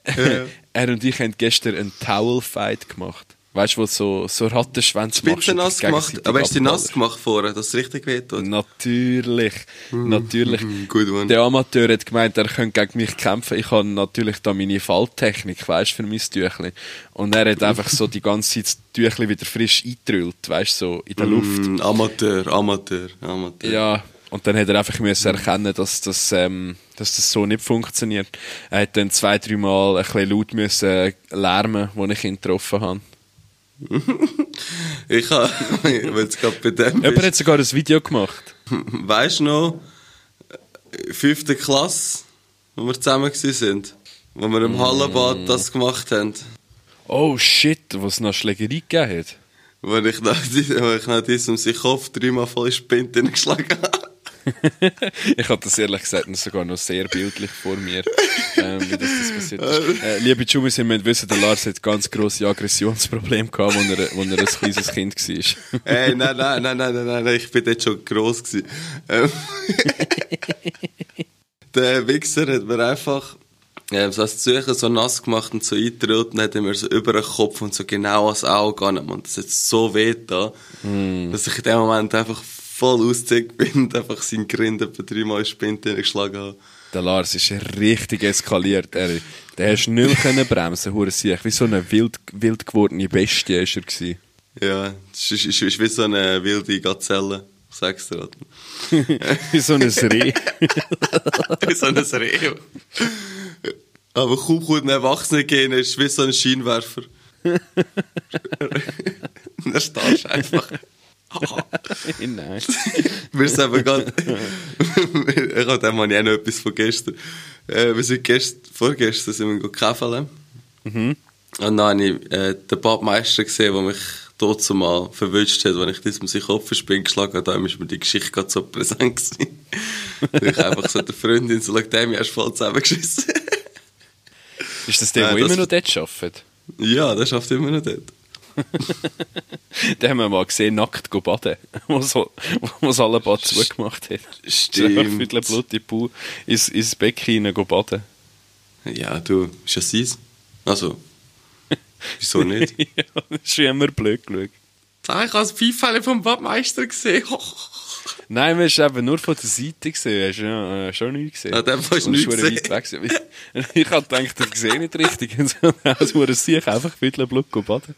er und ich haben gestern einen Towel-Fight gemacht. Weißt du, wo so, so Rattenschwänze machst. Nass gemacht. Aber hast du nass gemacht vorher, dass es richtig wehtut? Natürlich. Natürlich. Good one. Der Amateur hat gemeint, er könnte gegen mich kämpfen. Ich habe natürlich da meine Falltechnik, weißt für mein Tüchli. Und er hat einfach so die ganze Zeit das Tüchli wieder frisch eingetrüllt, weißt so in der Luft. Mm, Amateur, Amateur, Amateur. Ja. Und dann hat er einfach müssen erkennen, dass das, ähm, dass das so nicht funktioniert. Er hat dann zwei, drei Mal ein bisschen laut müssen lärmen, als ich ihn getroffen habe. Ich habe, weil es gerade bei dem Jemand hat sogar ein Video gemacht. weißt du noch, äh, fünfte Klasse, wo wir zusammen sind, wo wir im Hallenbad das gemacht haben, Oh shit, was es noch Schlägerei gegeben hat. wo ich nach, wo ich diesem seinen Kopf dreimal voll Spind geschlagen habe. ich hatte das ehrlich gesagt sogar noch sehr bildlich vor mir, ähm, wie das, das passiert ist. Äh, liebe Jumis, ihr müsst wissen, der Lars hat ganz grosse Aggressionsprobleme gehabt, als er, als er ein kleines Kind war. Ey, nein, nein, nein, nein, nein, nein, nein, ich bin dort schon gross gewesen. Ähm, der Wichser hat mir einfach ähm, so das Züchen so nass gemacht und so eingetrüllt und hat er mir so über den Kopf und so genau ans Auge gegangen. Und das hat so weh da, dass ich in dem Moment einfach voll ausgezogen bin und einfach seinen Grind etwa dreimal in die Spinte geschlagen habe. Der Lars ist richtig eskaliert. Er, der hast nicht mehr können bremsen, hure sich. Wie so eine wild, wild gewordene Bestie ist er gewesen. Ja, es ist, ist, ist wie so eine wilde Gazelle. Sag's dir. Wie so ein Reh. wie so ein Reh. Aber kaum kommt ein Erwachsener gehen, ist wie so ein Scheinwerfer. Dann stehst du einfach. Nein. Wir sind eben gerade. ich habe dem habe ich auch noch etwas von gestern. Äh, wir sind gestern, vorgestern sind wir käfeln. Und dann habe ich äh, den Badmeister gesehen, der mich dort zumal verwünscht hat, wenn ich diesem seinen Kopf verspinn geschlagen habe. Da ist mir die Geschichte gerade so präsent gewesen. ich einfach so der Freundin so, schau, dem hast du voll zusammengeschissen. Ist das der, der immer das- noch dort arbeitet? ja, der schafft immer noch dort. Den haben wir mal gesehen, nackt go baden, wo so, wo das alle Bad zugemacht hat. Stimmt. So Viertel Blut in Pool ins, ins Becken rein go baden. Ja, du, ist ja sein. Also, wieso nicht? ja, das ist schon immer blöd geschaut. Ich habe das Pfeifele vom Badmeister gesehen. Nein, wir haben eben nur von der Seite gesehen, hast du ja, äh, schon nichts gesehen. Ah, dem hast du Und nichts gesehen. weit weg. Ich habe gedacht, ich sehe nicht richtig. Also wurde es sich einfach Viertel Blut go baden.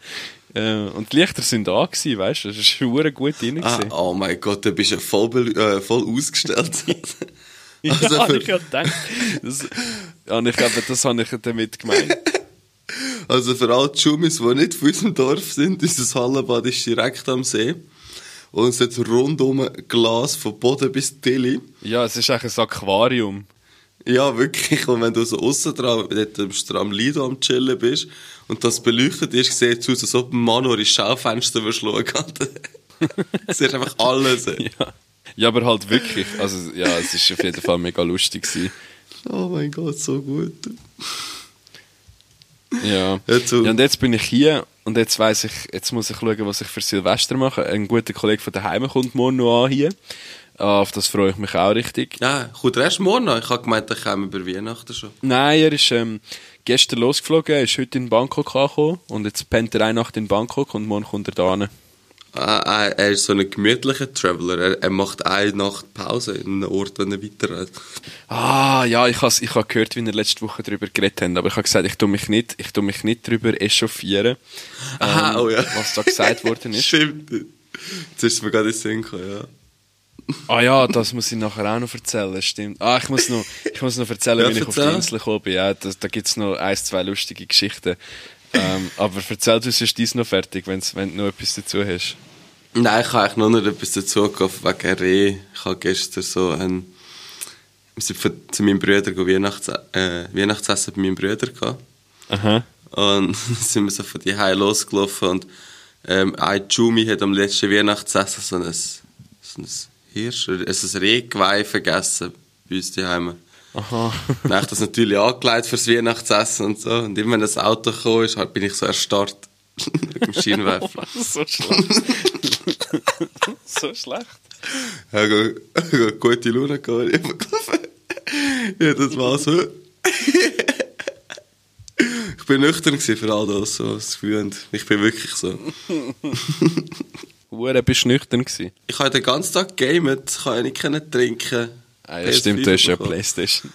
Äh, und die Lichter sind da gewesen, weißt du, das ist schon gut rein Ah, oh mein Gott, du bist ja voll, äh, voll ausgestellt. Ja, Also für- ich gedacht, das, ja, ich glaube, das habe ich damit gemeint. Also für alle Schumis, die nicht von unserem Dorf sind, unser Hallenbad ist direkt am See. Und es hat rundum Glas von Boden bis Tilly. Ja, es ist eigentlich ein Aquarium. Ja, wirklich. Und wenn du so aussen dran, dort am Lido am Chillen bist und das beleuchtet ist, sieht es aus, als ob ein Mann nur ins Schaufenster schauen. Es ist einfach alles. Ja. ja, aber halt wirklich. Also, ja, es ist auf jeden Fall mega lustig gewesen. Oh mein Gott, so gut. Ja. Jetzt ja, und jetzt bin ich hier und jetzt weiß ich, jetzt muss ich schauen, was ich für Silvester mache. Ein guter Kollege von daheim kommt morgen noch an hier. Ah, Auf das freue ich mich auch richtig. Ja, kommt er erst morgen noch? Ich habe gemeint, er käme über Weihnachten schon. Nein, er ist ähm, gestern losgeflogen, er ist heute in Bangkok angekommen und jetzt pennt er eine Nacht in Bangkok und morgen kommt er da hin. Ah, ah, er ist so ein gemütlicher Traveler. Er, er macht eine Nacht Pause in einem Ort, wenn er weiterreist. Ah, ja, ich habe ich gehört, wie wir letzte Woche darüber geredet haben, aber ich habe gesagt, ich tue mich nicht, ich tue mich nicht darüber echauffieren, Ah, oh ja. was da gesagt worden ist. Stimmt. Jetzt ist es mir gerade in den Sinn gekommen, ja. Ah ja, das muss ich nachher auch noch erzählen, stimmt. Ah, ich muss noch, ich muss noch erzählen, Ja, wie ich auf die erzähl. Insel gekommen bin. Ja, da da gibt es noch ein, zwei lustige Geschichten. ähm, aber erzähl du, sonst dies noch fertig, wenn's, wenn du noch etwas dazu hast. Nein, ich habe eigentlich noch nicht etwas dazu gekauft wegen Reh. Ich habe gestern so ein... Wir sind von- zu meinem Bruder Weihnachts äh, Weihnachtsessen bei meinem Bruder gehabt. Aha. Und dann sind wir so von die Hause losgelaufen und ähm, ein Jumi hat am letzten Weihnachtsessen so ein, so ein Hirsch, ein Rehgeweih vergessen bei uns daheim. Aha. Dann habe ich das natürlich angelegt fürs Weihnachtsessen und so. Und immer wenn das Auto gekommen ist, halt bin ich so erstarrt. Mit dem Schienenwerfer. so schlecht. so schlecht. Ja, go- go- gute Laune gehabt. Ich hab gelaufen. Ja, das war so. Ich bin nüchtern für all das, so das Gefühl. Ich bin wirklich so. Hure bist nüchtern gewesen. Ich habe den ganzen Tag gamet, ich habe ja nicht können trinken. Ah, ja, stimmt, du hast ja. Playstation.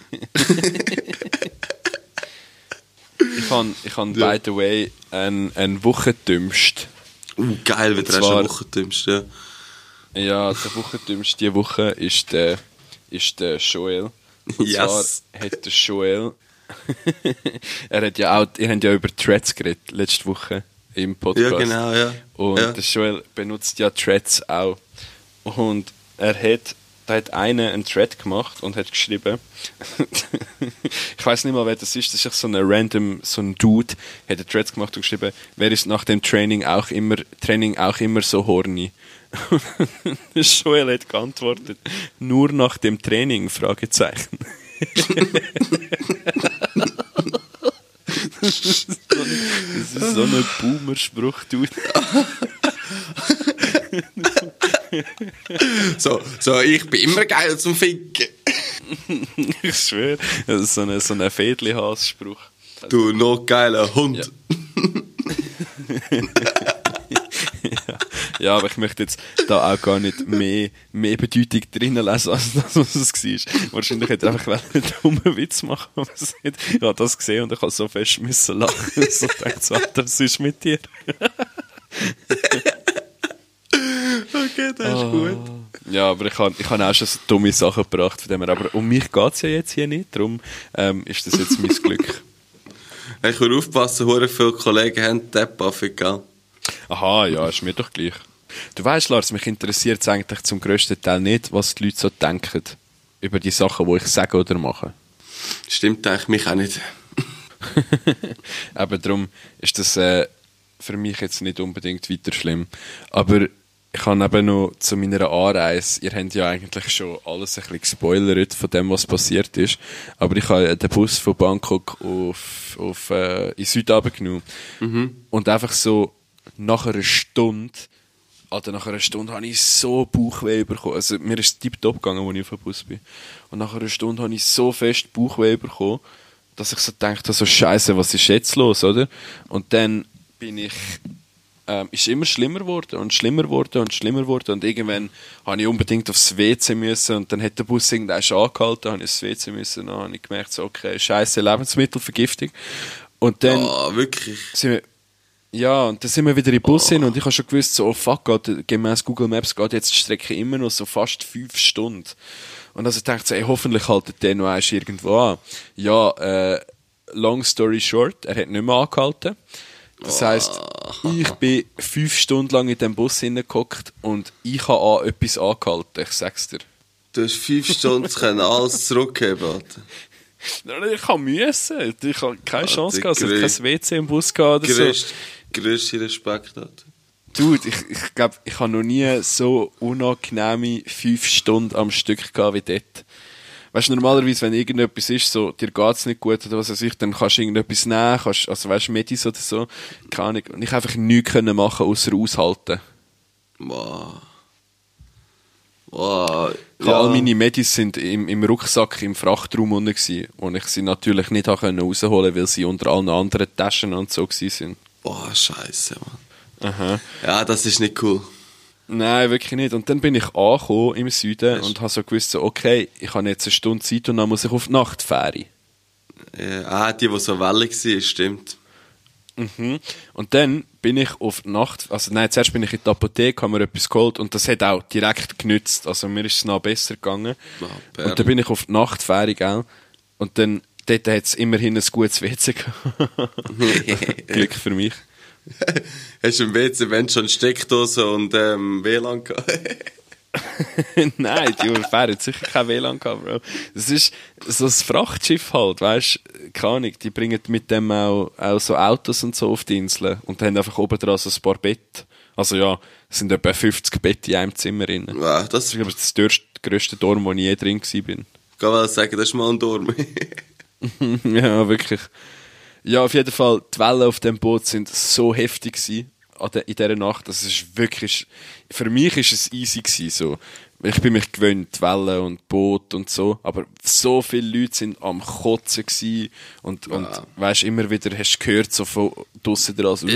ich habe, ich hab, Ja. by the way, einen, einen Wochendümmst. Uh, geil, wenn Und du erst zwar- eine Woche dümmst, ja. Ja, der Wochendümmst diese Woche ist der, ist der Joel. Und Yes. zwar hat der Joel... er hat ja auch... Ihr habt ja über Threads geredet, letzte Woche im Podcast. Ja, genau, ja. Und Ja. der Joel benutzt ja Threads auch. Und er hat, da hat einer einen Thread gemacht und hat geschrieben, ich weiß nicht mal, wer das ist, das ist so ein random, so ein Dude, hat einen Thread gemacht und geschrieben, wer ist nach dem Training auch immer, Training auch immer so horny? der Joel hat geantwortet, nur nach dem Training, Fragezeichen. Das ist so ein Boomer-Spruch, Dude. So, so, ich bin immer geil zum Ficken. Ich schwöre, das ist so ein so ein Fädli-Hass-Spruch. Du noch geiler Hund. Ja, aber ich möchte jetzt da auch gar nicht mehr, mehr Bedeutung drinnen lesen, als das, was es war. Wahrscheinlich hätte er einfach einen dummen Witz machen aber es hat- Ich habe das gesehen und ich habe so fest müssen lachen. So gedacht, so, was ist mit dir? Okay, das ist gut. Ja, aber ich habe ich hab auch schon so dumme Sachen gebracht von dem her. Aber um mich geht es ja jetzt hier nicht, darum ähm, ist das jetzt mein Glück. Ich will aufpassen, hure viele Kollegen haben Depp-Affig, gell? Aha, ja, ist mir doch gleich. Du weißt, Lars, mich interessiert es eigentlich zum grössten Teil nicht, was die Leute so denken über die Sachen, die ich sage oder mache. Stimmt eigentlich mich auch nicht. Aber darum ist das äh, für mich jetzt nicht unbedingt weiter schlimm. Aber ich habe eben noch zu meiner Anreise, ihr habt ja eigentlich schon alles ein bisschen gespoilert von dem, was passiert ist, aber ich habe den Bus von Bangkok auf, auf äh, in Südhaben genommen. Und einfach so nach einer Stunde, Alter, nach einer Stunde habe ich so Bauchweh bekommen. Also mir ist es tiptop gegangen, als ich auf dem Bus bin. Und nach einer Stunde habe ich so fest Bauchweh bekommen, dass ich so dachte, so Scheiße, was ist jetzt los, oder? Und dann bin ich, ähm, ist immer schlimmer geworden und schlimmer geworden und schlimmer geworden und irgendwann habe ich unbedingt aufs WC müssen und dann hat der Bus irgendwann schon angehalten, habe ich aufs WC müssen, dann habe ich gemerkt, so, okay, Scheiße, Lebensmittelvergiftung. Und dann Oh, wirklich. sind wir, ja, und dann sind wir wieder in den Bus hin und ich habe schon gewusst, so, oh fuck, Gott, gemäß Google Maps geht jetzt die Strecke immer noch so fast fünf Stunden. Und also ich dachte so, ey, hoffentlich haltet der noch eins irgendwo an. Ja, äh, long story short, er hat nicht mehr angehalten. Das heisst, ich bin fünf Stunden lang in dem Bus hineingehockt und ich habe an etwas angehalten, ich sag's dir. Du hast fünf Stunden können alles zurückgeben, Alter. Nein, Ich kann müssen. Ich habe keine Ah, Chance gehabt. Hat größ- kein WC im Bus gehabt oder so. Grösst, grösste Respekt, Alter. Dude, ich, ich glaube, ich habe noch nie so unangenehme fünf Stunden am Stück gehabt wie dort. Weißt du, normalerweise, wenn irgendetwas ist, so, dir geht's nicht gut oder was weiß ich, dann kannst du irgendetwas nehmen, kannst, also weißt du, Medis oder so, keine Ahnung. Und ich einfach nichts können machen, außer aushalten. Wow. Wow. Ich All meine Medis sind im, im Rucksack im Frachtraum unten gewesen, und ich sie natürlich nicht rausholen, weil sie unter allen anderen Taschen und so sind. Boah, scheiße, Mann. Aha. Ja, das ist nicht cool. Nein, wirklich nicht. Und dann bin ich angekommen im Süden und habe so gewusst, so, okay, ich habe jetzt eine Stunde Zeit und dann muss ich auf die Nachtfähre. Ja, ah, die, die so wellig war, stimmt. Mhm. Und dann bin ich auf die Nacht, also nein, zuerst bin ich in die Apotheke, habe mir etwas geholt und das hat auch direkt genützt. Also mir ist es noch besser gegangen. Ah, und dann bin ich auf die Nachtfähre, gell? Und dann, dort hat es immerhin ein gutes WC gehabt. Glück für mich. Hast du im WC, wenn schon Steckdose und ähm, WLAN gehabt? Nein, die Fähre hat sicher kein WLAN gehabt, Bro. Das ist so ein Frachtschiff halt, weißt du, keine Ahnung, die bringen mit dem auch, auch so Autos und so auf die Inseln und haben einfach oben dran so ein paar Bett. Also ja, es sind etwa 50 Bett in einem Zimmer drin. Das wow, das ist, glaube ich, das grösste, Dorm, wo ich je drin war. bin. Kann sagen, das ist mal ein Dorm. ja, wirklich. Ja, auf jeden Fall, die Wellen auf dem Boot sind so heftig gewesen, in dieser Nacht. Das ist wirklich, für mich ist es easy gewesen, so. Ich bin mich gewöhnt, Wellen und Boot und so, aber so viele Leute sind am Kotzen gewesen und, und weißt, immer wieder hast du gehört, so von draussen dran, so,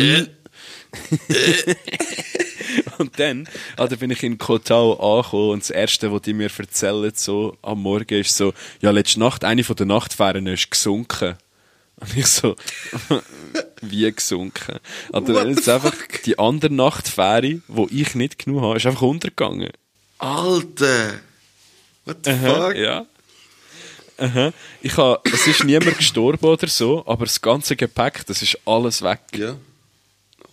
Und dann, dann bin ich in Kotau angekommen und das Erste, was die mir erzählen, so am Morgen, ist so, ja, letzte Nacht, eine von den Nachtfähren ist gesunken. Und ich so, wie gesunken? Also, jetzt einfach die andere Nachtfähre, die ich nicht genug habe, ist einfach untergegangen. Alter! What the Aha, fuck? ja. Aha. Ich habe, es ist niemand gestorben oder so, aber das ganze Gepäck, das ist alles weg. Ja.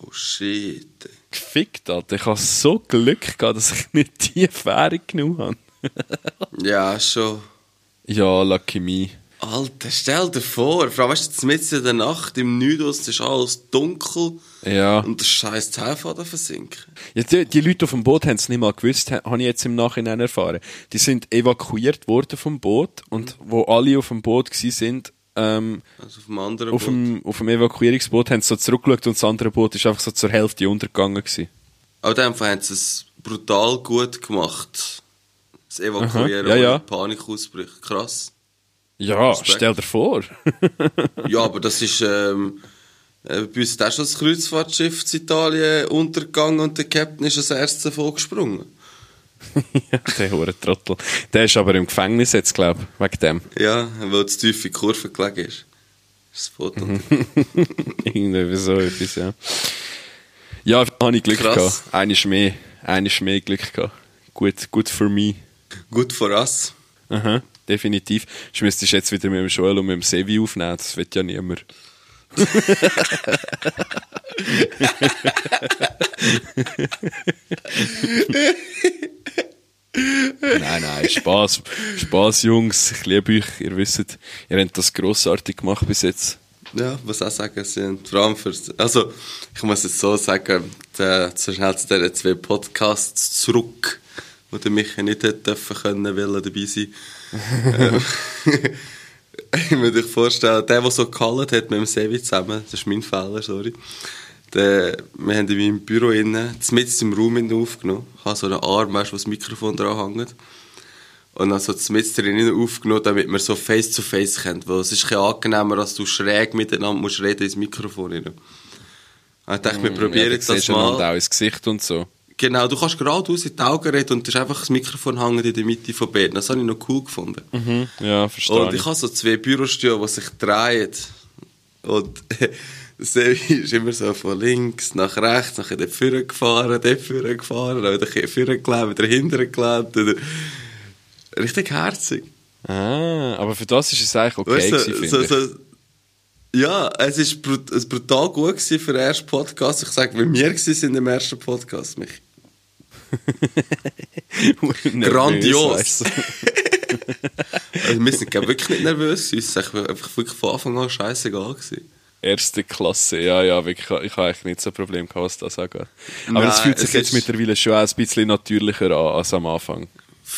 Oh shit. Gefickt, Alter. Ich habe so Glück gehabt, dass ich nicht die Fähre genug habe. Ja, schon. Ja, lucky me. Alter, stell dir vor, vor allem, weißt du, mitten in der Nacht im Nidos ist alles dunkel Ja. und der scheiß Teilfaden versinken. ja die, die Leute auf dem Boot haben es nicht mal gewusst, ha- habe ich jetzt im Nachhinein erfahren. Die sind evakuiert worden vom Boot und wo alle auf dem Boot sind, ähm, Also auf dem anderen auf, Boot. dem, auf dem Evakuierungsboot, haben sie so zurückgeschaut und das andere Boot ist einfach so zur Hälfte untergegangen gewesen. Aber in dem Fall haben sie es brutal gut gemacht. Das Evakuieren, Aha, ja, ja. Panik ausbricht. Krass. Ja, Respekt. stell dir vor. Ja, aber das ist, ähm, äh, bei uns ist auch schon das Kreuzfahrtschiff in Italien untergegangen und der Captain ist als erstes davon gesprungen. ja, der hure Trottel. Der ist aber im Gefängnis jetzt, glaube ich, wegen dem. Ja, weil es tief in die Kurve gelegen ist. Das Foto. Mhm. Irgendwie so etwas, ja. Ja, da habe ich Glück Krass. gehabt. Eines mehr, eines mehr Glück gehabt. Gut, gut für mich. Gut für uns. Aha, definitiv. Ich müsste jetzt wieder mit dem Joel und mit dem Sevi aufnehmen, das wird ja niemand. nein, nein, Spaß, Spaß, Jungs. Ich liebe euch. Ihr wisst, ihr habt das grossartig gemacht bis jetzt. Ja, was auch sagen, sie haben vor allem für, also, ich muss es so sagen, der, so schnell zu diesen zwei Podcasts zurück, wo der Michael nicht hätte dürfen können, weil er dabei sein. Ähm, ich muss euch vorstellen, der, der so gehalten hat mit dem Sevi zusammen, das ist mein Fehler, sorry. Der, wir haben in meinem Büro innen, mitten im Raum aufgenommen. Ich habe so einen Arm, weißt, wo das Mikrofon dran hängt. Und dann so das mit drinnen aufgenommen, damit man so face to face kennt. Weil es ist ein angenehmer, als du schräg miteinander musst reden ins Mikrofon rein. Und ich dachte, wir probieren ja, das siehst du mal. auch ins Gesicht und so. Genau, du kannst geradeaus in die Augen reden und du hast einfach das Mikrofon hängen in der Mitte von beiden. Das habe ich noch cool gefunden. Mhm. Ja, verstehe Und ich habe so zwei Bürostühle, die sich drehen. Und Sevi ist immer so von links nach rechts, nachher dort vorne gefahren, dort vorne gefahren, dann wieder vorne gelebt, wieder hinten gelebt. Oder richtig herzig. Ah, aber für das ist es eigentlich okay Weißt gewesen, so, so, Ja, es war brut brutal gut gewesen für den ersten Podcast. Ich sage, wie wir waren im ersten Podcast, mich. Grandios. also, wir sind wirklich nicht nervös. Uns ist einfach wirklich von Anfang an scheißegal gewesen. Erste Klasse, ja, ja, wirklich. Ich habe eigentlich nicht so ein Problem gehabt, was das angeht. Aber Nein, es fühlt sich es jetzt mittlerweile schon ein bisschen natürlicher an als am Anfang.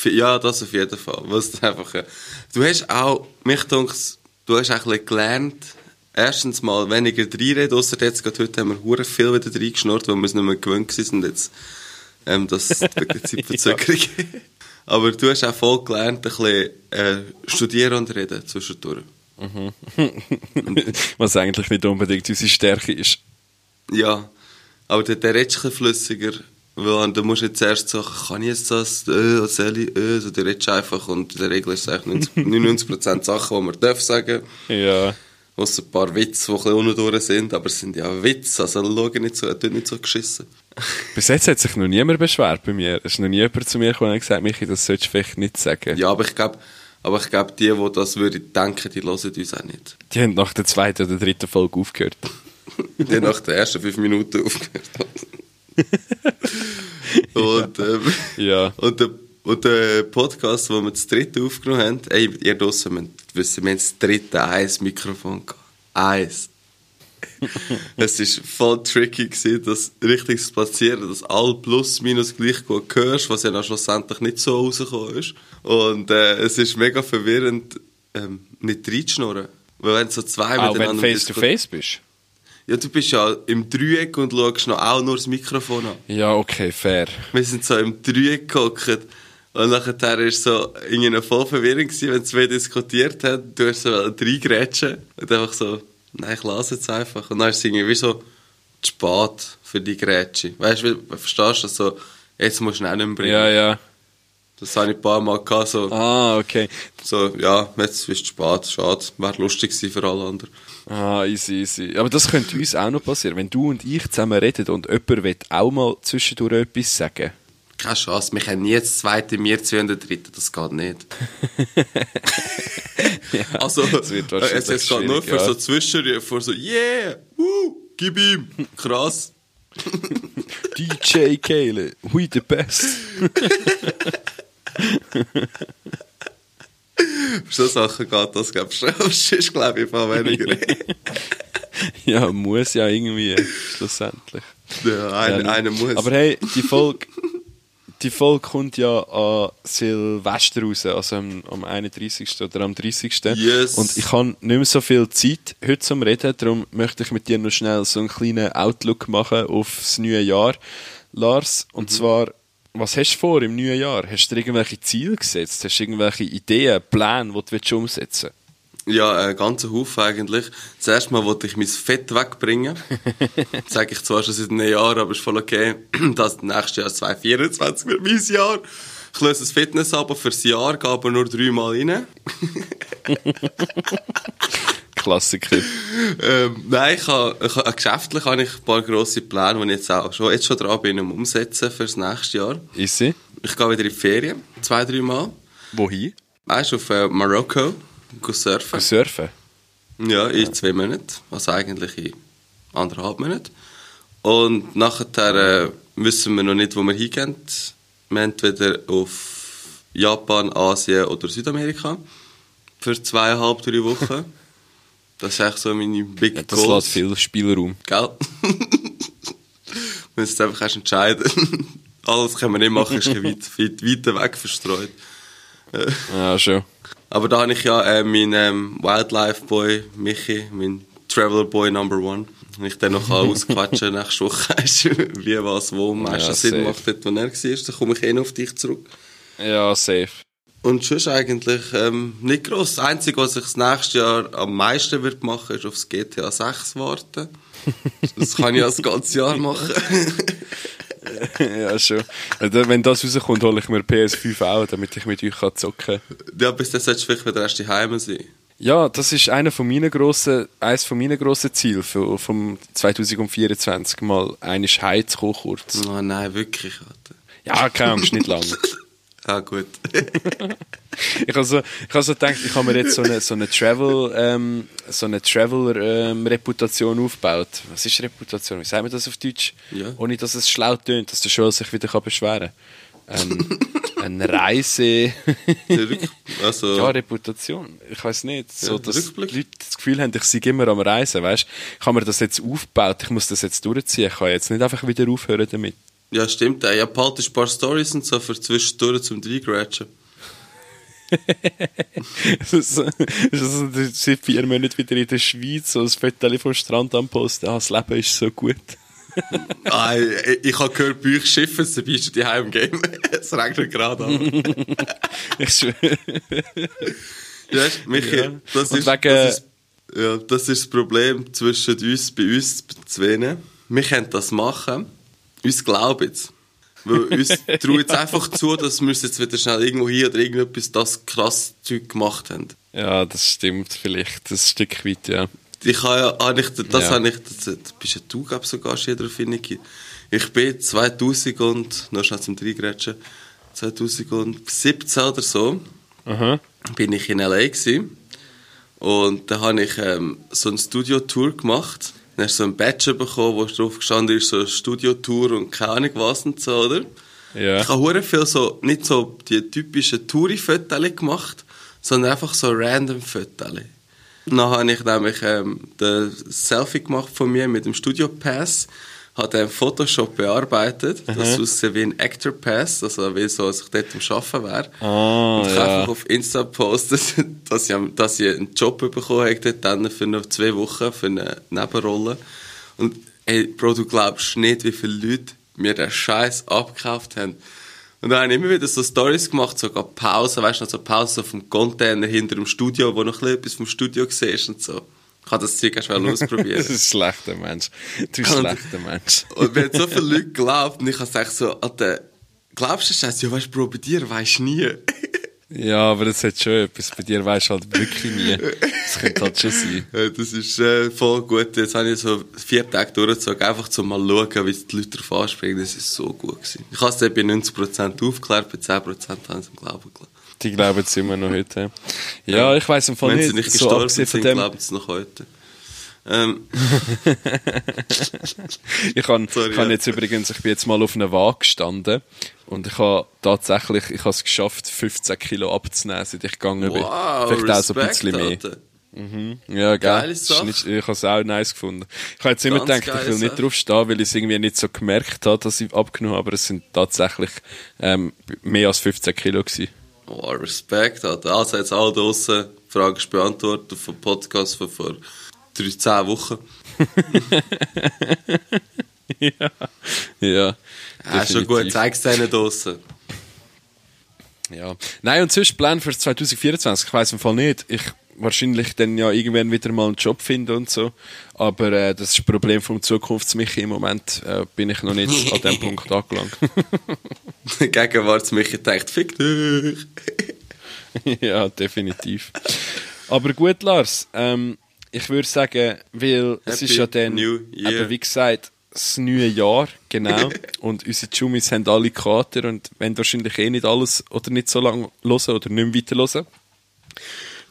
Ja, das auf jeden Fall. Was einfach, du hast auch, mich dunks, du hast ein bisschen gelernt, erstens mal weniger reinreden, ausser jetzt gerade heute haben wir hure viel wieder reingeschnurrt, weil wir es nicht mehr gewöhnt sind jetzt, ähm, das ist wirklich Zeitverzögerung. Aber du hast auch voll gelernt, ein bisschen äh, studieren und reden zwischendurch. Was eigentlich nicht unbedingt unsere Stärke ist. Ja, aber der, der redest ein flüssiger, weil du musst jetzt erst sagen, kann ich jetzt das, äh, was soll ich, äh, so, du redest einfach und in der Regel ist es eigentlich 90 99% Sachen, die man darf sagen. Ja. Außer ein paar Witze, die ein bisschen unten sind, aber es sind ja Witze, also schau nicht so, tut nicht so geschissen. Bis jetzt hat sich noch niemand beschwert bei mir. Es ist noch nie jemand zu mir gekommen und gesagt, Michi, das solltest du vielleicht nicht sagen. Ja, aber ich glaube, aber ich glaube, die, die das würden denken, die hören uns auch nicht. Die haben nach der zweiten oder dritten Folge aufgehört. Die nach den ersten fünf Minuten aufgehört haben. und, ähm, Ja. und, der, und der Podcast, den wir das dritte aufgenommen haben, ey, ihr draussen müsst wissen, wir haben das dritte eins Mikrofon gehabt. Eins. es war voll tricky, gewesen, das richtig zu platzieren, dass all plus minus gleich gut hörst, was ja dann schlussendlich nicht so rausgekommen ist. Und äh, es ist mega verwirrend, ähm, nicht reinzuschnurren. Weil wenn so zwei Auch wenn du miteinander face to diskutieren- face bist. Ja, du bist ja im Dreieck und schaust noch auch nur das Mikrofon an. Ja, okay, fair. Wir sind so im Dreieck gehockt. Und nachher war so irgendwie voll Verwirrung, gewesen, wenn zwei diskutiert haben. Du hast so reingrätschen und einfach so, nein, ich lasse jetzt einfach. Und dann ist es irgendwie wie so zu spät für die Grätsche. Weißt du, verstehst du, so, jetzt musst du ihn auch nicht mehr bringen. Ja, ja. Das habe ich ein paar Mal gehabt, so, Ah, okay. so ja, jetzt ist es spät, schade. Wäre lustig gewesen für alle anderen. Ah, easy, easy. Aber das könnte uns auch noch passieren. Wenn du und ich zusammen reden und jemand will auch mal zwischendurch etwas sagen. Keine Chance, wir können nie das zweite, wir zwei und der dritte, das geht nicht. also, wird äh, es, wahrscheinlich es geht nur für ja. so Zwischenrufe, für so, yeah, woo, gib ihm, krass. DJ Kale, we the best. Für so Sachen geht das, glaube ich, schon. Sonst glaube ich einfach weniger. ja, muss ja irgendwie, schlussendlich. ja, einer, Ja, einer muss. Aber hey, die Folge, die Folge kommt ja an Silvester raus, also am, am 31. oder am 30. Yes. Und ich habe nicht mehr so viel Zeit heute zum Reden, darum möchte ich mit dir noch schnell so einen kleinen Outlook machen aufs neue Jahr, Lars. Und zwar, was hast du vor im neuen Jahr? Hast du dir irgendwelche Ziele gesetzt? Hast du irgendwelche Ideen, Pläne, die du willst umsetzen Ja, einen ganzen Haufen eigentlich. Zuerst mal wollte ich mein Fett wegbringen. Das sage ich zwar schon seit einem Jahr, aber ist voll okay. Das nächste Jahr 2024 wird mein Jahr. Ich löse das Fitness aber fürs Jahr, gehe aber nur dreimal rein. Klassiker. Ähm, nein, ich habe, ich habe, geschäftlich habe ich ein paar grosse Pläne, die ich jetzt auch schon, jetzt schon dran bin, um umsetzen fürs nächste Jahr. Easy. Ich gehe wieder in die Ferien, zwei, dreimal. Wohin? Weißt du, auf äh, Marokko, surfen. Surfen. Ja, in zwei Monaten. Also eigentlich in anderthalb Monaten. Und nachher äh, wissen wir noch nicht, wo wir hingehen. Wir entweder auf Japan, Asien oder Südamerika. Für zweieinhalb, drei Wochen. Das ist echt so meine Big Ja, das Goals. lässt viel Spielraum. Gell? Wir müssen einfach erst entscheiden. Alles können wir nicht machen, ist bisschen weit, weit weg verstreut. Ja, schon. Aber da habe ich ja äh, meinen ähm, Wildlife Boy Michi, mein Traveler Boy Number One. Wenn ich den noch ausquatschen nächste Woche, wie was wo am meisten Ja, Sinn macht, dort wo er war, dann komme ich eh noch auf dich zurück. Ja, safe. Und sonst eigentlich ähm, nicht gross. Das Einzige, was ich das nächste Jahr am meisten wird machen, ist aufs GTA 6 warten. Das kann ich ja das ganze Jahr machen. ja, schon. Wenn das rauskommt, hole ich mir PS5 auch, damit ich mit euch kann zocken kann. ja, bis dann solltest du vielleicht wieder erst daheim sein. Ja, das ist einer von meinen grossen, eines von meinen grossen Zielen für, vom 2024 mal eines heimzukommen kurz. Oh nein, wirklich, Alter. Ja, keine Angst, nicht lang. Ah, gut. Ich habe so, ich habe so gedacht, ich habe mir jetzt so eine, so eine Travel, ähm, so eine Traveler-Reputation aufgebaut. Was ist Reputation? Wie sagen wir das auf Deutsch? Ja. Ohne dass es schlau tönt, dass der Joel sich wieder kann beschweren kann. Ähm, eine Reise. Also, ja, Reputation. Ich weiß nicht. So, dass die Leute das Gefühl haben, ich sei immer am Reisen, weißt Ich habe mir das jetzt aufgebaut, ich muss das jetzt durchziehen. Ich kann jetzt nicht einfach wieder aufhören damit. Ja, stimmt. äh, Ja, behaltest ein paar Stories und so für zwischendurch zum Reingratschen. Das ist das seit vier Monaten wieder in der Schweiz, so ein Foto vom Strand am Posten. Ah, das Leben ist so gut. Ah, ich, ich habe gehört, bei euch schiffen, dann bist du die im Game. es regnet gerade an. Ich schwöre. Ja, Michi, Ja. das, ist, wegen- das, ist, ja, das ist das Problem zwischen uns, bei uns zwei. Wir können das machen, uns glauben es. Weil uns trauen jetzt einfach zu, dass wir jetzt wieder schnell irgendwo hier oder irgendetwas das krass Zeug gemacht haben. Ja, das stimmt vielleicht. Das Stück weit, ja. Ich habe ja, habe ich, das Ja. habe ich, das, das bist ja du, glaub sogar schon drauf Niki. Ich bin 2000 und, noch schnell zum Reingrätschen, 2017 oder so, Aha. bin ich in L.A. gewesen. Und da habe ich ähm, so eine Studio-Tour gemacht. Dann hast du so ein Badge bekommen, wo drauf gestanden ist, so eine Studio-Tour und keine Ahnung was und so, oder? Ja. Ich habe viel so, nicht so die typischen Touri-Fotos gemacht, sondern einfach so random Fotos. Dann habe ich nämlich ähm, ein Selfie gemacht von mir mit dem Studio Pass, habe den im Photoshop bearbeitet, das aussieht wie ein Actor Pass, also wie so, als ich dort am Arbeiten wäre. Ah, und ich ja. habe einfach auf Insta gepostet, dass ich, dass ich einen Job bekommen habe dann für noch zwei Wochen für eine Nebenrolle. Und ey, Bro, du glaubst nicht, wie viele Leute mir den Scheiß abgekauft haben. Und dann habe ich immer wieder so Stories gemacht, sogar Pausen, weißt du, so Pausen vom Container hinter dem Studio, wo noch ein bisschen etwas vom Studio siehst und so. Ich habe das Zeug erst mal Das ausprobieren. ist ein schlechter Mensch. Du Und- schlechter Mensch. Und haben so viele Leute geglaubt und ich habe gesagt so, Alter, glaubst du das? Ja, weißt du, Bro, bei dir weisst du nie. Ja, aber das hat schon etwas. Bei dir weisst du halt wirklich nie. Das könnte halt schon sein. Ja, das ist äh, voll gut. Jetzt habe ich so vier Tage durchgezogen, einfach zum mal schauen, wie die Leute darauf anspringen. Das ist so gut gewesen. Ich habe es bei 90% aufgeklärt, bei 10% haben sie im Glauben gelassen. Die glauben es immer noch heute. Ja, ich weiss im Fall Wenn nicht. sie nicht so gestorben sind, von dem, glauben sie noch heute. Ähm, ich kann, Sorry, ja. jetzt übrigens, ich bin jetzt mal auf einer Waage gestanden und ich habe tatsächlich, ich habe es geschafft, 15 Kilo abzunehmen, seit ich gegangen bin. wow, Vielleicht auch so ein Respekt, bisschen mehr. Alter. Ja, geil. Ich habe es auch nice gefunden. Ich habe jetzt immer Ganz gedacht, ich will nicht Sache. drauf stehen, weil ich es irgendwie nicht so gemerkt habe, dass ich abgenommen habe, aber es sind tatsächlich ähm, mehr als 15 Kilo gewesen. Oh, Respekt, Alter. Also jetzt alle draussen, die Frage ist beantwortet vom Podcast von vor drei, zehn Wochen. ja. Ja. Ja, schon gut, zeig's denen draussen. Ja. Nein, und sonst Plan für 2024, ich weiß im Fall nicht. Ich wahrscheinlich dann ja irgendwann wieder mal einen Job finden und so. Aber äh, das ist das Problem vom Zukunftsmichi. Im Moment äh, bin ich noch nicht an dem Punkt angelangt. Gegenwartsmichi denkt, fick dich. ja, definitiv. Aber gut, Lars, ähm, ich würde sagen, weil es Happy ist ja dann, eben wie gesagt, das neue Jahr, genau. und unsere Jumis haben alle Kater und wollen wahrscheinlich eh nicht alles oder nicht so lange hören oder nicht mehr weiter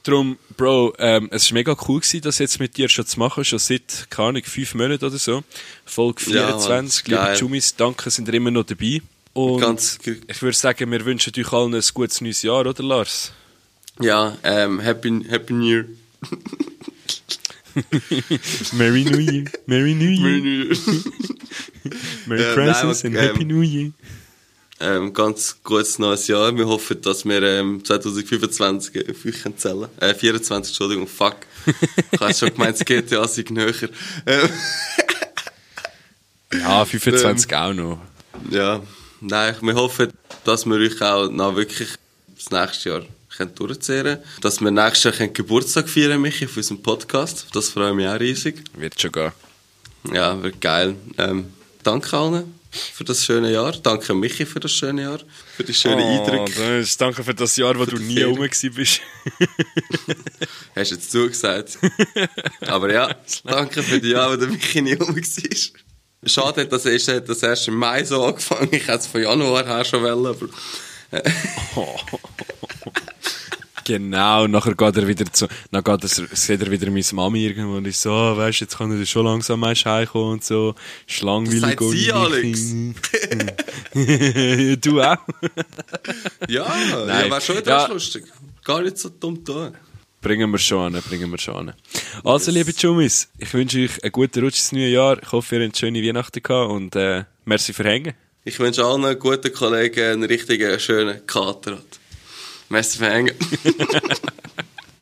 Darum, Bro, ähm, es war mega cool, gewesen, das jetzt mit dir schon zu machen, schon seit, keine Ahnung, fünf Monaten oder so. Folge Ja, 24, Mann, liebe. Jumis, danke, sind ihr immer noch dabei. Und Ganz ich würde sagen, wir wünschen euch allen ein gutes neues Jahr, oder Lars? Ja, ähm, Happy, Happy New Year. Merry New Year, Merry New Year, Merry New Year. Merry Ja, Christmas nein, and ähm, Happy New Year. Ähm, ganz gutes neues Jahr. Wir hoffen, dass wir ähm, 2025 auf euch können zählen Äh, 24, Entschuldigung, fuck. Ich habe schon gemeint, das GTA sei näher. Ähm, Ja, 25 auch noch. ja, nein, wir hoffen, dass wir euch auch noch wirklich das nächste Jahr können durchziehen Dass wir nächstes Jahr können Geburtstag feiern, Michi, auf unserem Podcast. Das freut mich auch riesig. Wird schon gehen. Ja, wird geil. Ähm, danke allen für das schöne Jahr. Danke Michi für das schöne Jahr. Für die schönen Eindrücke. das ist- danke für das Jahr, wo du nie rum bist. Hast jetzt zugesagt. Aber ja, danke für die Jahre, wo der Michi nie rum war. Schade, dass er das erst im Mai so angefangen Ich hätte es von Januar her schon wollen, aber Genau, nachher geht er wieder zu, dann geht er, sieht er wieder meine Mami irgendwo und ist so, oh, weißt, jetzt kann er schon langsam mal heimkommen und so, ist langweilig. Das sie, Alex. du auch? ja, Nein. ja wäre schon wieder Ja. lustig. Gar nicht so dumm tun. Bringen wir schon an, bringen wir schon an. Also, liebe Jummis, ich wünsche euch einen guten Rutsch ins neue Jahr. Ich hoffe, ihr habt schöne Weihnachten gehabt und, äh, merci für Hängen. Ich wünsche allen guten Kollegen einen richtigen, schönen Kater. Für Hängen.